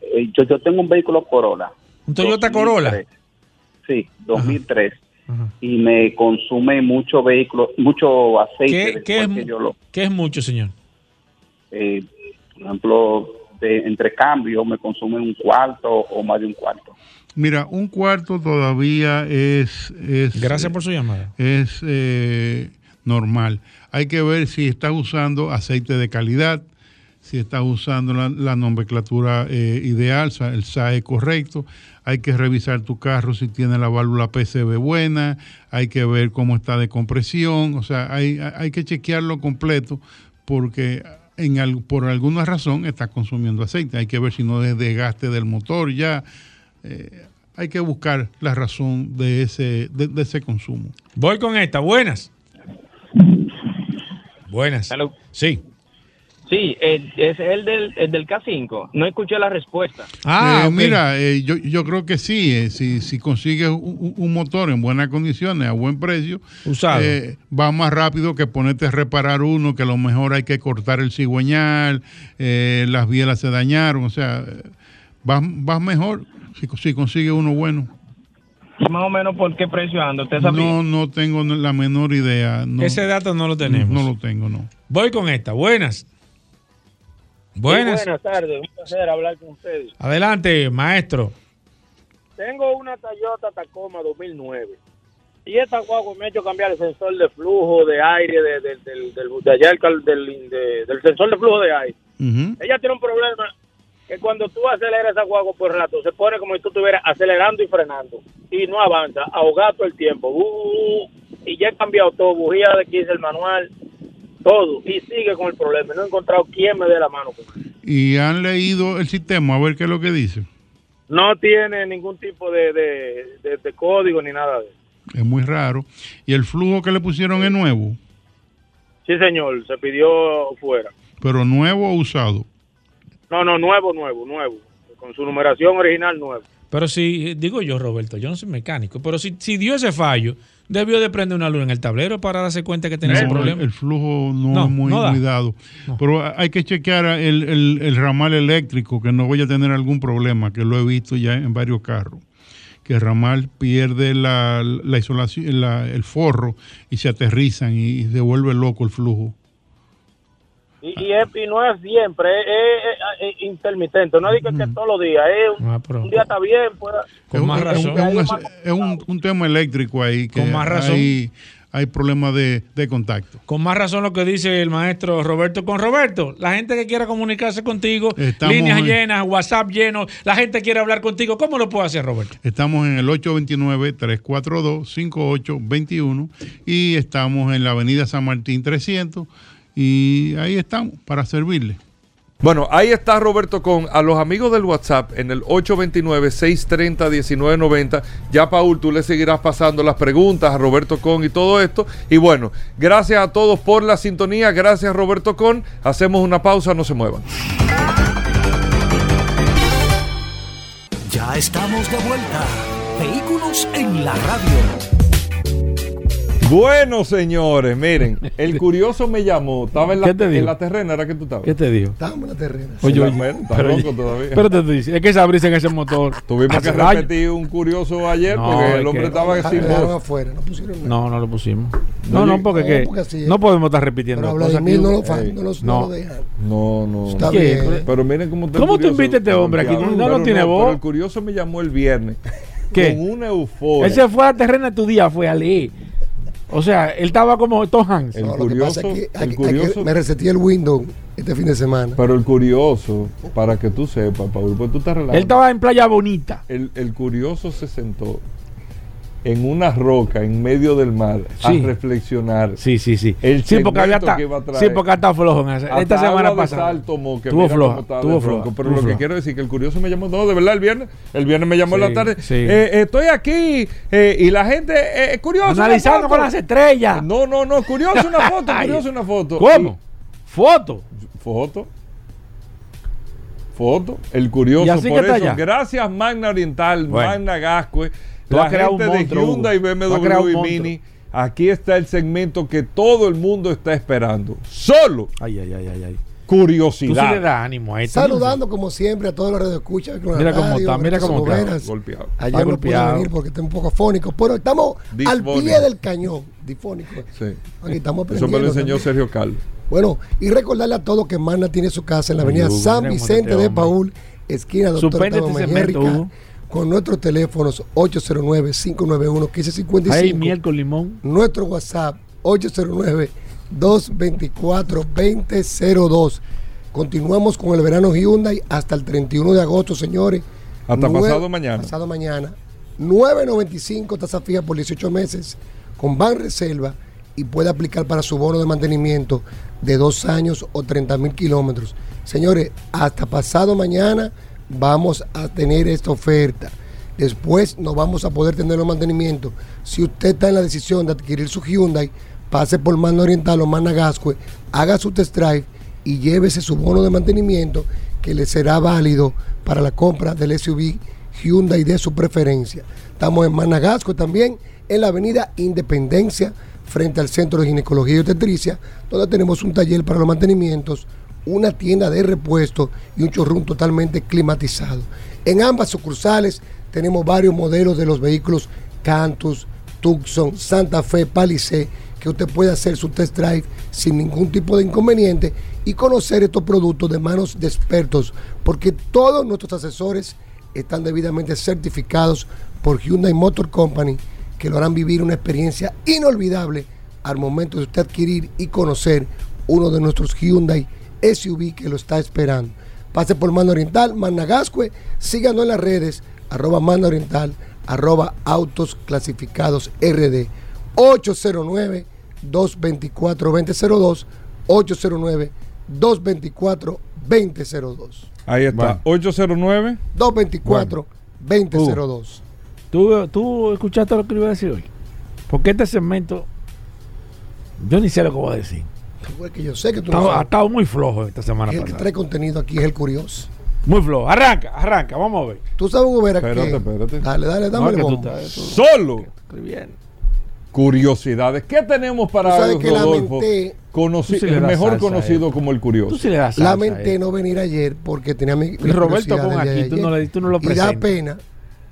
S14: Eh, yo, tengo un vehículo Corolla.
S3: ¿Un Toyota Corolla?
S14: Sí, 2003. Y me consume mucho vehículo, mucho aceite.
S3: ¿Qué, es, ¿qué es mucho, señor?
S14: Eh, por ejemplo, entre cambios me consume un cuarto o más de un cuarto.
S9: Mira, un cuarto todavía es... es
S3: Gracias por su llamada.
S9: Es eh, normal. Hay que ver si estás usando aceite de calidad, si estás usando la, nomenclatura eh, ideal, el SAE correcto. Hay que revisar tu carro si tiene la válvula PCB buena, hay que ver cómo está de compresión, o sea, hay, hay que chequearlo completo porque en, por alguna razón está consumiendo aceite. Hay que ver si no es desgaste del motor ya. Eh, hay que buscar la razón de ese, de, ese consumo.
S3: Voy con esta. Buenas. Buenas. Sí.
S13: Sí, es el del, el del K5. No escuché la respuesta.
S9: Ah, eh, mira, eh, yo, yo creo que sí. Eh, si, si consigues un, motor en buenas condiciones, a buen precio, va más rápido que ponerte a reparar uno, que a lo mejor hay que cortar el cigüeñal, las bielas se dañaron. O sea, vas, vas mejor si, si consigue uno bueno.
S15: ¿Y más o menos por qué precio anda? ¿Usted
S9: No, no tengo la menor idea.
S3: Ese dato no lo tenemos.
S9: No, lo tengo, no.
S3: Voy con esta. Buenas. Buenas.
S16: buenas tardes. Un placer hablar con ustedes.
S3: Adelante, maestro.
S16: Tengo una Toyota Tacoma 2009. Y esta guagua me ha hecho cambiar el sensor de flujo de aire de, del, del, de allá, del, del, sensor de flujo de aire. Ella tiene un problema que cuando tú aceleras esa guagua por rato, se pone como si tú estuvieras acelerando y frenando. Y no avanza, ahogado todo el tiempo. Uh, y ya he cambiado todo, bujía de 15, el manual, todo. Y sigue con el problema. No he encontrado quién me dé la mano con él.
S9: ¿Y han leído el sistema a ver qué es lo que dice?
S16: No tiene ningún tipo de, de, código ni nada de eso.
S9: Es muy raro. ¿Y el flujo que le pusieron es nuevo?
S16: Sí, señor, se pidió fuera.
S9: ¿Pero nuevo o usado?
S16: No, no, nuevo, nuevo, nuevo. Con su numeración original, nuevo.
S3: Pero si, digo yo, Roberto, yo no soy mecánico, pero si, si dio ese fallo, debió de prender una luz en el tablero para darse cuenta que tenía ese problema.
S9: El, flujo no, es muy cuidado. Pero hay que chequear el, ramal eléctrico, que no vaya a tener algún problema, que lo he visto ya en varios carros. Que el ramal pierde la, isolación, el forro y se aterrizan y, y se vuelve loco el flujo.
S16: Y, no es siempre, es, intermitente. No es que, todos los días, es ah, un, día está bien. Pues,
S9: Con más razón. Es, un, tema eléctrico ahí. Que
S3: Con más razón.
S9: Hay, hay problemas de, contacto.
S3: Con más razón lo que dice el maestro Roberto. Con Roberto, la gente que quiera comunicarse contigo, líneas llenas, WhatsApp lleno, la gente quiere hablar contigo, ¿cómo lo puede hacer Roberto?
S9: Estamos en el 829-342-5821 y estamos en la avenida San Martín 300 y ahí estamos para servirle.
S2: Bueno, ahí está Roberto Con. A los amigos del WhatsApp en el 829-630-1990. Ya, Paul, tú le seguirás pasando las preguntas a Roberto Con y todo esto. Y bueno, gracias a todos por la sintonía. Gracias, Roberto Con. Hacemos una pausa, no se muevan.
S1: Ya estamos de vuelta. Vehículos en la radio.
S2: Bueno, señores, miren, el curioso me llamó. Estaba en la, en la terrena, ¿era que tú estabas?
S3: ¿Qué te dijo?
S17: Estábamos en la terrena.
S3: Oye, oye, está pero, loco todavía. Pero te dice, es que se abriste en ese motor.
S2: Tuvimos que repetir un curioso ayer porque el hombre estaba sin voz.
S17: afuera, no pusieron.
S3: No, no lo pusimos. No, no, porque, no, que, no podemos estar repitiendo.
S17: Pero cosas no lo, fan, no, lo, no. lo dejan.
S2: No, no.
S17: Está bien.
S2: Pero miren cómo
S3: te ¿Cómo tú invitas a este hombre aquí? No, lo tiene voz. Pero
S2: el curioso me llamó el viernes.
S3: ¿Qué?
S2: Con una euforia.
S3: Él se fue a la terrena tu día, fue a leer. O sea, él estaba como Tom Hanks.
S2: El curioso, el curioso
S17: me reseté el Windows este fin de semana.
S2: Pero el curioso, para que tú sepas, Paul, pues tú estás relajado.
S3: Él estaba en Playa Bonita.
S2: El, el curioso se sentó en una roca en medio del mar a reflexionar.
S3: Sí, sí, sí. El sí, porque había ta, sí, porque estado flojo en esa. Esta semana pasada.
S2: Que tuvo flojo, tuvo flojo. Pero lo que quiero decir que el curioso me llamó, no, de verdad, el viernes. El viernes me llamó en la tarde. Eh, estoy aquí eh, y la gente eh, curioso.
S3: Analizando con las estrellas.
S2: No, no, no, curioso una foto, curioso una foto.
S3: ¿Cómo? ¿Foto?
S2: Foto. Foto. El curioso. por eso. Gracias, Magna Oriental, Magna Gascue la gente de Hyundai, BMW y Mini. Aquí está el segmento que todo el mundo está esperando. Solo.
S3: Ay, ay, ay, ay,
S2: Curiosidad.
S3: Tú le das ánimo a esto.
S17: Saludando como siempre a todos los radioescuchas.
S3: Mira cómo está, mira cómo está.
S2: Golpeado.
S17: Ayer no pude venir porque está un poco fónico, pero estamos al pie del cañón. Difónico.
S2: Sí.
S17: Aquí estamos
S2: Eso me lo enseñó Sergio Cal.
S17: Bueno, y recordarle a todos que Magna tiene su casa en la avenida San Vicente de Paul, esquina Doctor
S3: Suspende
S17: con nuestros teléfonos 809-591-1555.
S3: Hay miel con limón.
S17: Nuestro WhatsApp 809-224-2002. Continuamos con el verano Hyundai hasta el 31 de agosto, señores.
S2: Hasta pasado mañana.
S17: Pasado mañana. 9.95 tasa fija por 18 meses con Ban Reserva y puede aplicar para su bono de mantenimiento de dos años o 30 mil kilómetros. Señores, hasta pasado mañana vamos a tener esta oferta. Después no vamos a poder tener los mantenimientos. Si usted está en la decisión de adquirir su Hyundai, pase por Mano Oriental o Managascue, haga su test drive y llévese su bono de mantenimiento que le será válido para la compra del SUV Hyundai de su preferencia. Estamos en Managascue también, en la avenida Independencia, frente al Centro de Ginecología y Obstetricia, donde tenemos un taller para los mantenimientos una tienda de repuesto y un showroom totalmente climatizado. En ambas sucursales tenemos varios modelos de los vehículos Cantus, Tucson, Santa Fe, Palisade, que usted puede hacer su test drive sin ningún tipo de inconveniente y conocer estos productos de manos de expertos, porque todos nuestros asesores están debidamente certificados por Hyundai Motor Company, que lo harán vivir una experiencia inolvidable al momento de usted adquirir y conocer uno de nuestros Hyundai SUV que lo está esperando. Pase por Mano Oriental, Managascue, síganos en las redes, arroba Mano Oriental, arroba Autos Clasificados RD, 809-224-2002, 809-224-2002.
S2: Ahí está, 809
S17: 224-2002.
S3: ¿Tú, ¿Tú escuchaste lo que iba a decir hoy? Porque este segmento, yo ni sé lo que voy a decir.
S17: Que yo sé que tú
S3: ha estado muy flojo esta semana
S17: el
S3: pasada.
S17: que trae contenido aquí es el curioso.
S3: Muy flojo. Arranca, arranca, vamos a ver.
S17: Tú sabes,
S2: Espérate,
S17: que...
S2: espérate.
S17: Dale, dale, dame el
S3: No, que tú
S17: bombo.
S3: estás- tú-
S2: Solo
S3: bien.
S2: curiosidades. ¿Qué tenemos para
S17: Tú sabes que
S2: Rodolfo?
S17: lamenté-
S3: Tú sí
S2: el mejor conocido como el curioso.
S3: Tú sí le das salsa a
S17: Lamenté no venir ayer porque tenía mi, mi
S3: Roberto pon aquí, tú no le- tú no lo
S17: Y da
S3: presentas.
S17: pena,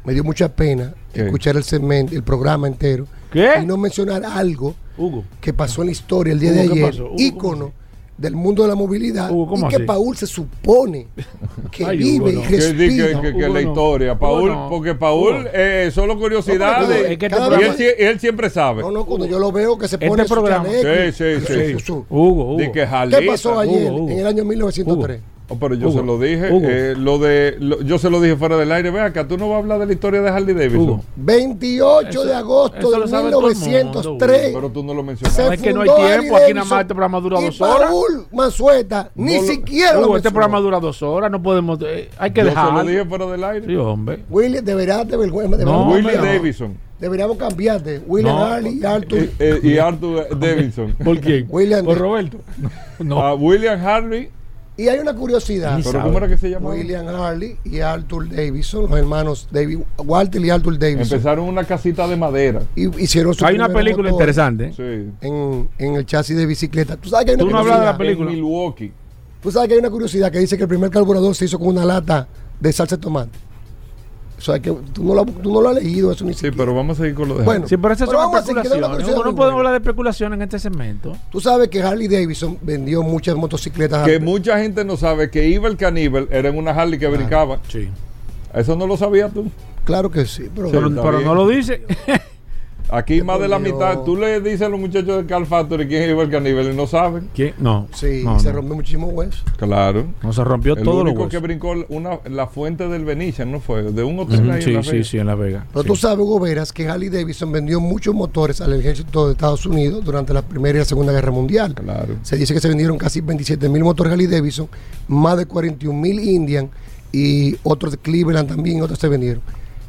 S17: me dio mucha pena
S2: ¿Qué?
S17: escuchar el segmento, el programa entero
S3: ¿Qué?
S17: y no mencionar algo
S3: Hugo.
S17: que pasó en la historia el día
S3: Hugo,
S17: de
S3: ¿qué
S17: ayer?
S3: Hugo,
S17: ícono del mundo de la movilidad
S3: Hugo, ¿cómo
S17: y que
S3: así?
S17: Paul se supone que
S3: Ay,
S17: vive
S3: Hugo,
S17: y
S3: no.
S2: Que, que,
S17: respira.
S2: que- que
S3: Hugo,
S2: la historia,
S3: Hugo,
S2: Paul,
S3: no.
S2: porque Paul
S3: Hugo.
S2: eh, solo curiosidades
S17: No,
S3: es que este
S2: y, él, sie- él siempre sabe.
S17: No, no, cuando yo lo veo que se
S3: Este
S17: pone su
S3: programa-
S17: chaleco
S2: Sí,
S17: y
S2: sí,
S17: su-
S2: sí.
S17: su- su-
S3: Hugo, Hugo.
S2: Di que
S17: ¿Qué pasó ayer
S3: Hugo, Hugo.
S17: en el año 1903?
S2: Oh, pero yo
S3: Hugo,
S2: se lo dije,
S3: Hugo.
S2: eh, lo de, lo- yo se lo dije fuera del aire. Ve acá, tú no vas a hablar de la historia de Harley Davidson.
S3: Hugo.
S17: 28
S3: Eso-
S17: de agosto de
S3: lo sabe todo el mundo,
S17: 1903.
S2: Pero tú no lo
S17: Se
S2: mencionaste.
S3: Es que no hay tiempo, aquí nada más este programa dura
S17: y
S3: dos horas.
S17: Paul Manzueta ni
S2: No
S17: siquiera lo
S3: este programa dura dos horas, no podemos. eh, hay que
S2: Yo se
S3: dejarlo.
S2: lo dije fuera del aire.
S3: Sí, hombre.
S17: William, deberás de vergüenza.
S3: No,
S17: deberíamos
S2: Willie
S17: cambiar.
S2: Davidson
S17: Deberíamos cambiarte. William
S3: No.
S17: Harley y Arthur.
S2: eh, eh, y Arthur Davidson.
S3: ¿Por quién?
S17: William
S3: Por Roberto. No.
S2: A William Harley.
S17: Y hay una curiosidad.
S2: ¿Pero cómo era que se llamaba?
S17: William Harley y Arthur Davidson, los hermanos David, Walter y Arthur Davidson,
S2: Empezaron una casita de madera.
S17: y hicieron su
S3: Hay una película
S17: motor
S3: interesante. ¿eh?
S2: Sí.
S17: En, en el chasis de bicicleta. ¿Tú sabes que hay una
S3: Tú no hablas de la película.
S2: En Milwaukee.
S17: Tú sabes que hay una curiosidad que dice que el primer carburador se hizo con una lata de salsa de tomate. O sea, que tú no lo, tú no lo has leído eso ni
S2: Sí,
S17: siquiera.
S2: pero vamos a seguir con lo de
S17: Bueno.
S3: Sí, pero esas
S17: Pero
S3: son especulaciones. Hugo, no
S17: muy
S3: podemos hablar de especulación en este segmento.
S17: Tú sabes que Harley Davidson vendió muchas motocicletas.
S2: que
S17: antes.
S2: mucha gente no sabe que Iber Caníbal era en una Harley que brincaba.
S3: Sí.
S2: Eso no lo sabías tú.
S17: Claro que sí, pero,
S2: Sí,
S3: Pero, no lo dice.
S2: Aquí más de la mitad. Tú le dices a los muchachos de Car Factory quién es Iber Caníbal y no saben.
S3: ¿Quién? No.
S17: sí,
S3: no,
S17: se
S3: no.
S17: rompió muchísimo hueso.
S2: Claro.
S3: No se rompió
S2: El
S3: todo lo
S2: único que brincó una, la fuente del Venetian, ¿no fue? De un hotel ahí en
S3: Sí,
S2: La
S3: sí,
S2: Vega.
S3: sí, en La Vega.
S17: Pero
S3: Sí.
S17: tú sabes, Hugo Veras, que Harley Davidson vendió muchos motores al ejército de Estados Unidos durante la Primera y la Segunda Guerra Mundial.
S2: Claro.
S17: Se dice que se vendieron casi 27 mil motores Harley Davidson, más de 41 mil Indian y otros de Cleveland también, otros se vendieron.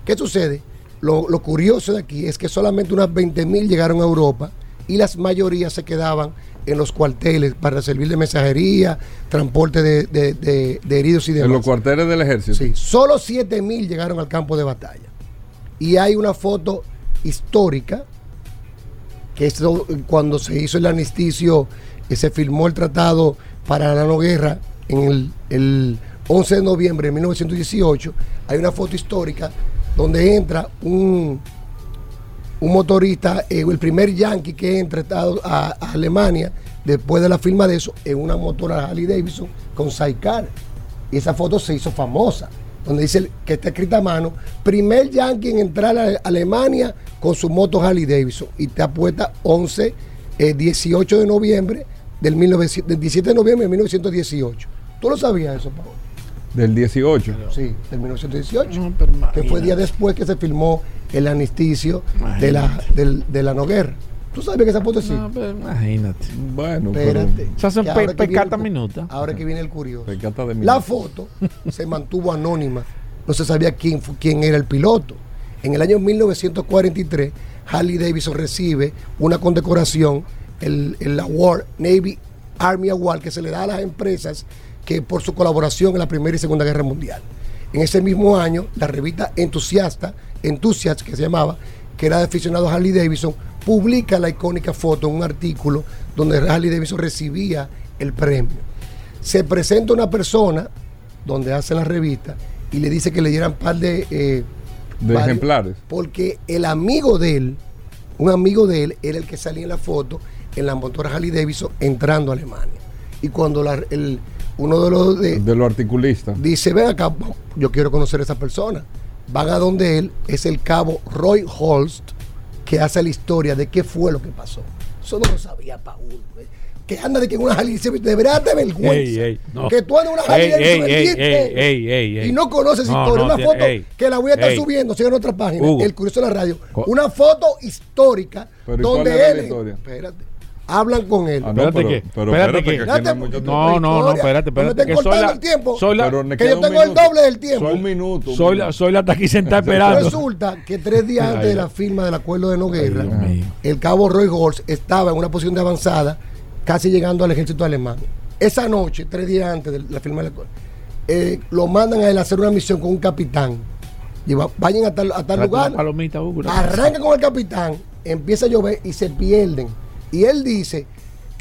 S17: ¿Qué sucede? Lo, lo curioso de aquí es que solamente unas 20 mil llegaron a Europa y las mayorías se quedaban en los cuarteles para servir de mensajería, transporte de, de- de- de heridos y
S2: En
S17: demás.
S2: los cuarteles del ejército.
S17: Sí, solo 7 mil llegaron al campo de batalla. Y hay una foto histórica que es cuando se hizo el armisticio, que se firmó el tratado para la no guerra en el, el 11 de noviembre de 1918. Hay una foto histórica donde entra un, un motorista, eh, el primer yankee que entra a, a- Alemania después de la firma de eso, en una motora Harley Davidson con Sidecar. Y esa foto se hizo famosa, donde dice que está escrita a mano, primer yankee en entrar a Alemania con su moto Harley Davidson. Y te apuesta 11, eh, 18 de noviembre del, 1900 del 17 de noviembre de 1918. ¿Tú lo sabías eso?
S2: Del 18.
S17: Sí, del 1918.
S3: No, pero
S17: que fue día después que se firmó el armisticio de la, del- de la no guerra. ¿Tú sabes que esa foto sí?
S3: No, pero imagínate.
S2: Bueno, pero.
S17: Espérate.
S3: Esas son
S17: Que
S3: pe-
S17: ahora que viene el
S3: pecata minuta.
S17: Ahora que viene el curioso.
S2: Pecata de
S17: La
S2: minuta.
S17: foto se mantuvo anónima. No se sabía quién, quién era el piloto. En el año 1943, Harley Davidson recibe una condecoración, el, el Award, Navy Army Award, que se le da a las empresas que por su colaboración en la Primera y Segunda Guerra Mundial. En ese mismo año, la revista Entusiasta, Enthusiast, que se llamaba, que era de aficionado a Harley Davidson, publica la icónica foto en un artículo donde Harley Davidson recibía el premio. Se presenta una persona donde hace la revista y le dice que le dieran par de, eh,
S2: de ejemplares.
S17: Porque el amigo de él, un amigo de él, era el que salía en la foto en la motora Harley Davidson entrando a Alemania. Y cuando el, uno de los
S2: de, los articulistas
S17: dice, ven acá, yo quiero conocer a esa persona. Van a donde él, es el cabo Roy Holst, que hace la historia de qué fue lo que pasó. Eso no lo sabía Paul. Que anda de que una Harley Davidson, debería darte vergüenza. Que tú andas una Harley Davidson y no conoces historia. una foto que la voy a estar subiendo, sigue en otra página, el curioso de la radio. Una foto histórica donde él. Espérate hablan con él.
S3: Ah, espérate que, pero, espérate que, no, no, no, espérate, espérate.
S17: No me estén cortando el tiempo. Soy la, que yo tengo el doble del tiempo.
S2: Soy un minuto.
S3: soy, la, soy la aquí sentada esperando.
S17: Resulta que tres días antes de la firma del acuerdo de no guerra, el cabo Roy Holtz estaba en una posición de avanzada, casi llegando al ejército alemán. Esa noche, tres días antes de la firma del acuerdo, eh, lo mandan a él a hacer una misión con un capitán. Y vayan a tal, a tal lugar. Arrancan con el capitán, empieza a llover y se pierden y él dice,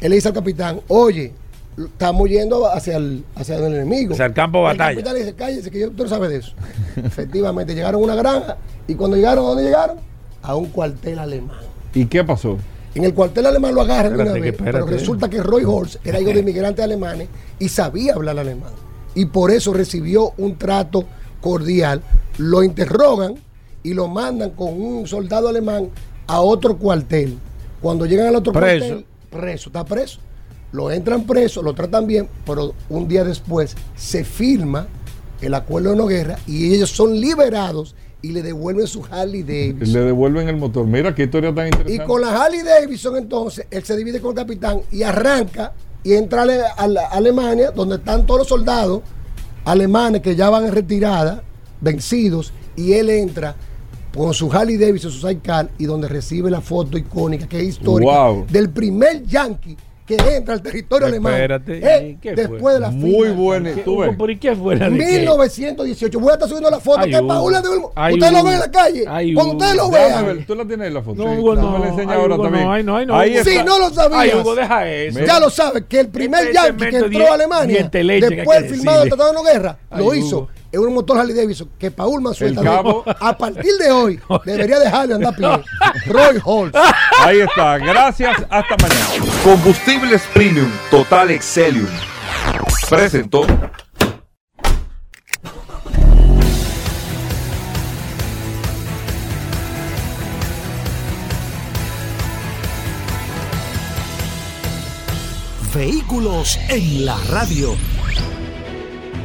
S17: él le dice al capitán, oye, estamos yendo hacia el, hacia el enemigo.
S3: Hacia el campo de batalla.
S17: El capitán le dice, cállese, que yo, tú no sabes de eso. Efectivamente, llegaron a una granja y cuando llegaron, ¿a dónde llegaron? A un cuartel alemán.
S2: ¿Y qué pasó?
S17: En el cuartel alemán lo agarran de una vez, pero resulta que Roy Horst era hijo de inmigrantes alemanes y sabía hablar alemán. Y por eso recibió un trato cordial. Lo interrogan y lo mandan con un soldado alemán a otro cuartel cuando llegan al otro
S3: preso. cuartel,
S17: preso, está preso. Lo entran preso, lo tratan bien, pero un día después se firma el acuerdo de no guerra y ellos son liberados y le devuelven su Harley Davidson.
S2: Le devuelven el motor. Mira qué historia tan interesante.
S17: Y con la Harley Davidson entonces, él se divide con el capitán y arranca y entra a, Alemania, donde están todos los soldados alemanes que ya van en retirada, vencidos, y él entra con su Harley Davidson, su sidecar, y donde recibe la foto icónica, que es histórica, del primer Yankee que entra al territorio alemán.
S3: Espérate,
S17: eh, después de la
S2: Muy buena.
S3: ¿Por qué fue?
S17: 1918. Voy a estar subiendo la foto. que Paula de Usted lo ve en la calle. Cuando usted lo vea.
S2: Tú la tienes en la foto.
S3: No, Hugo, no.
S2: me la enseña ahora también.
S3: No, no,
S17: Ahí Si no lo sabías.
S3: Hugo, deja eso.
S17: Ya lo sabes, que el primer este Yankee que entró a Alemania, después de firmado el Tratado de No Guerra, lo hizo es un motor Harley Davidson que Paul Manzueta a partir de hoy debería dejarle andar pie. Roy Holtz.
S2: Ahí está. Gracias. Hasta mañana.
S7: Combustibles Premium Total Excelium. Presentó.
S1: Vehículos en la radio.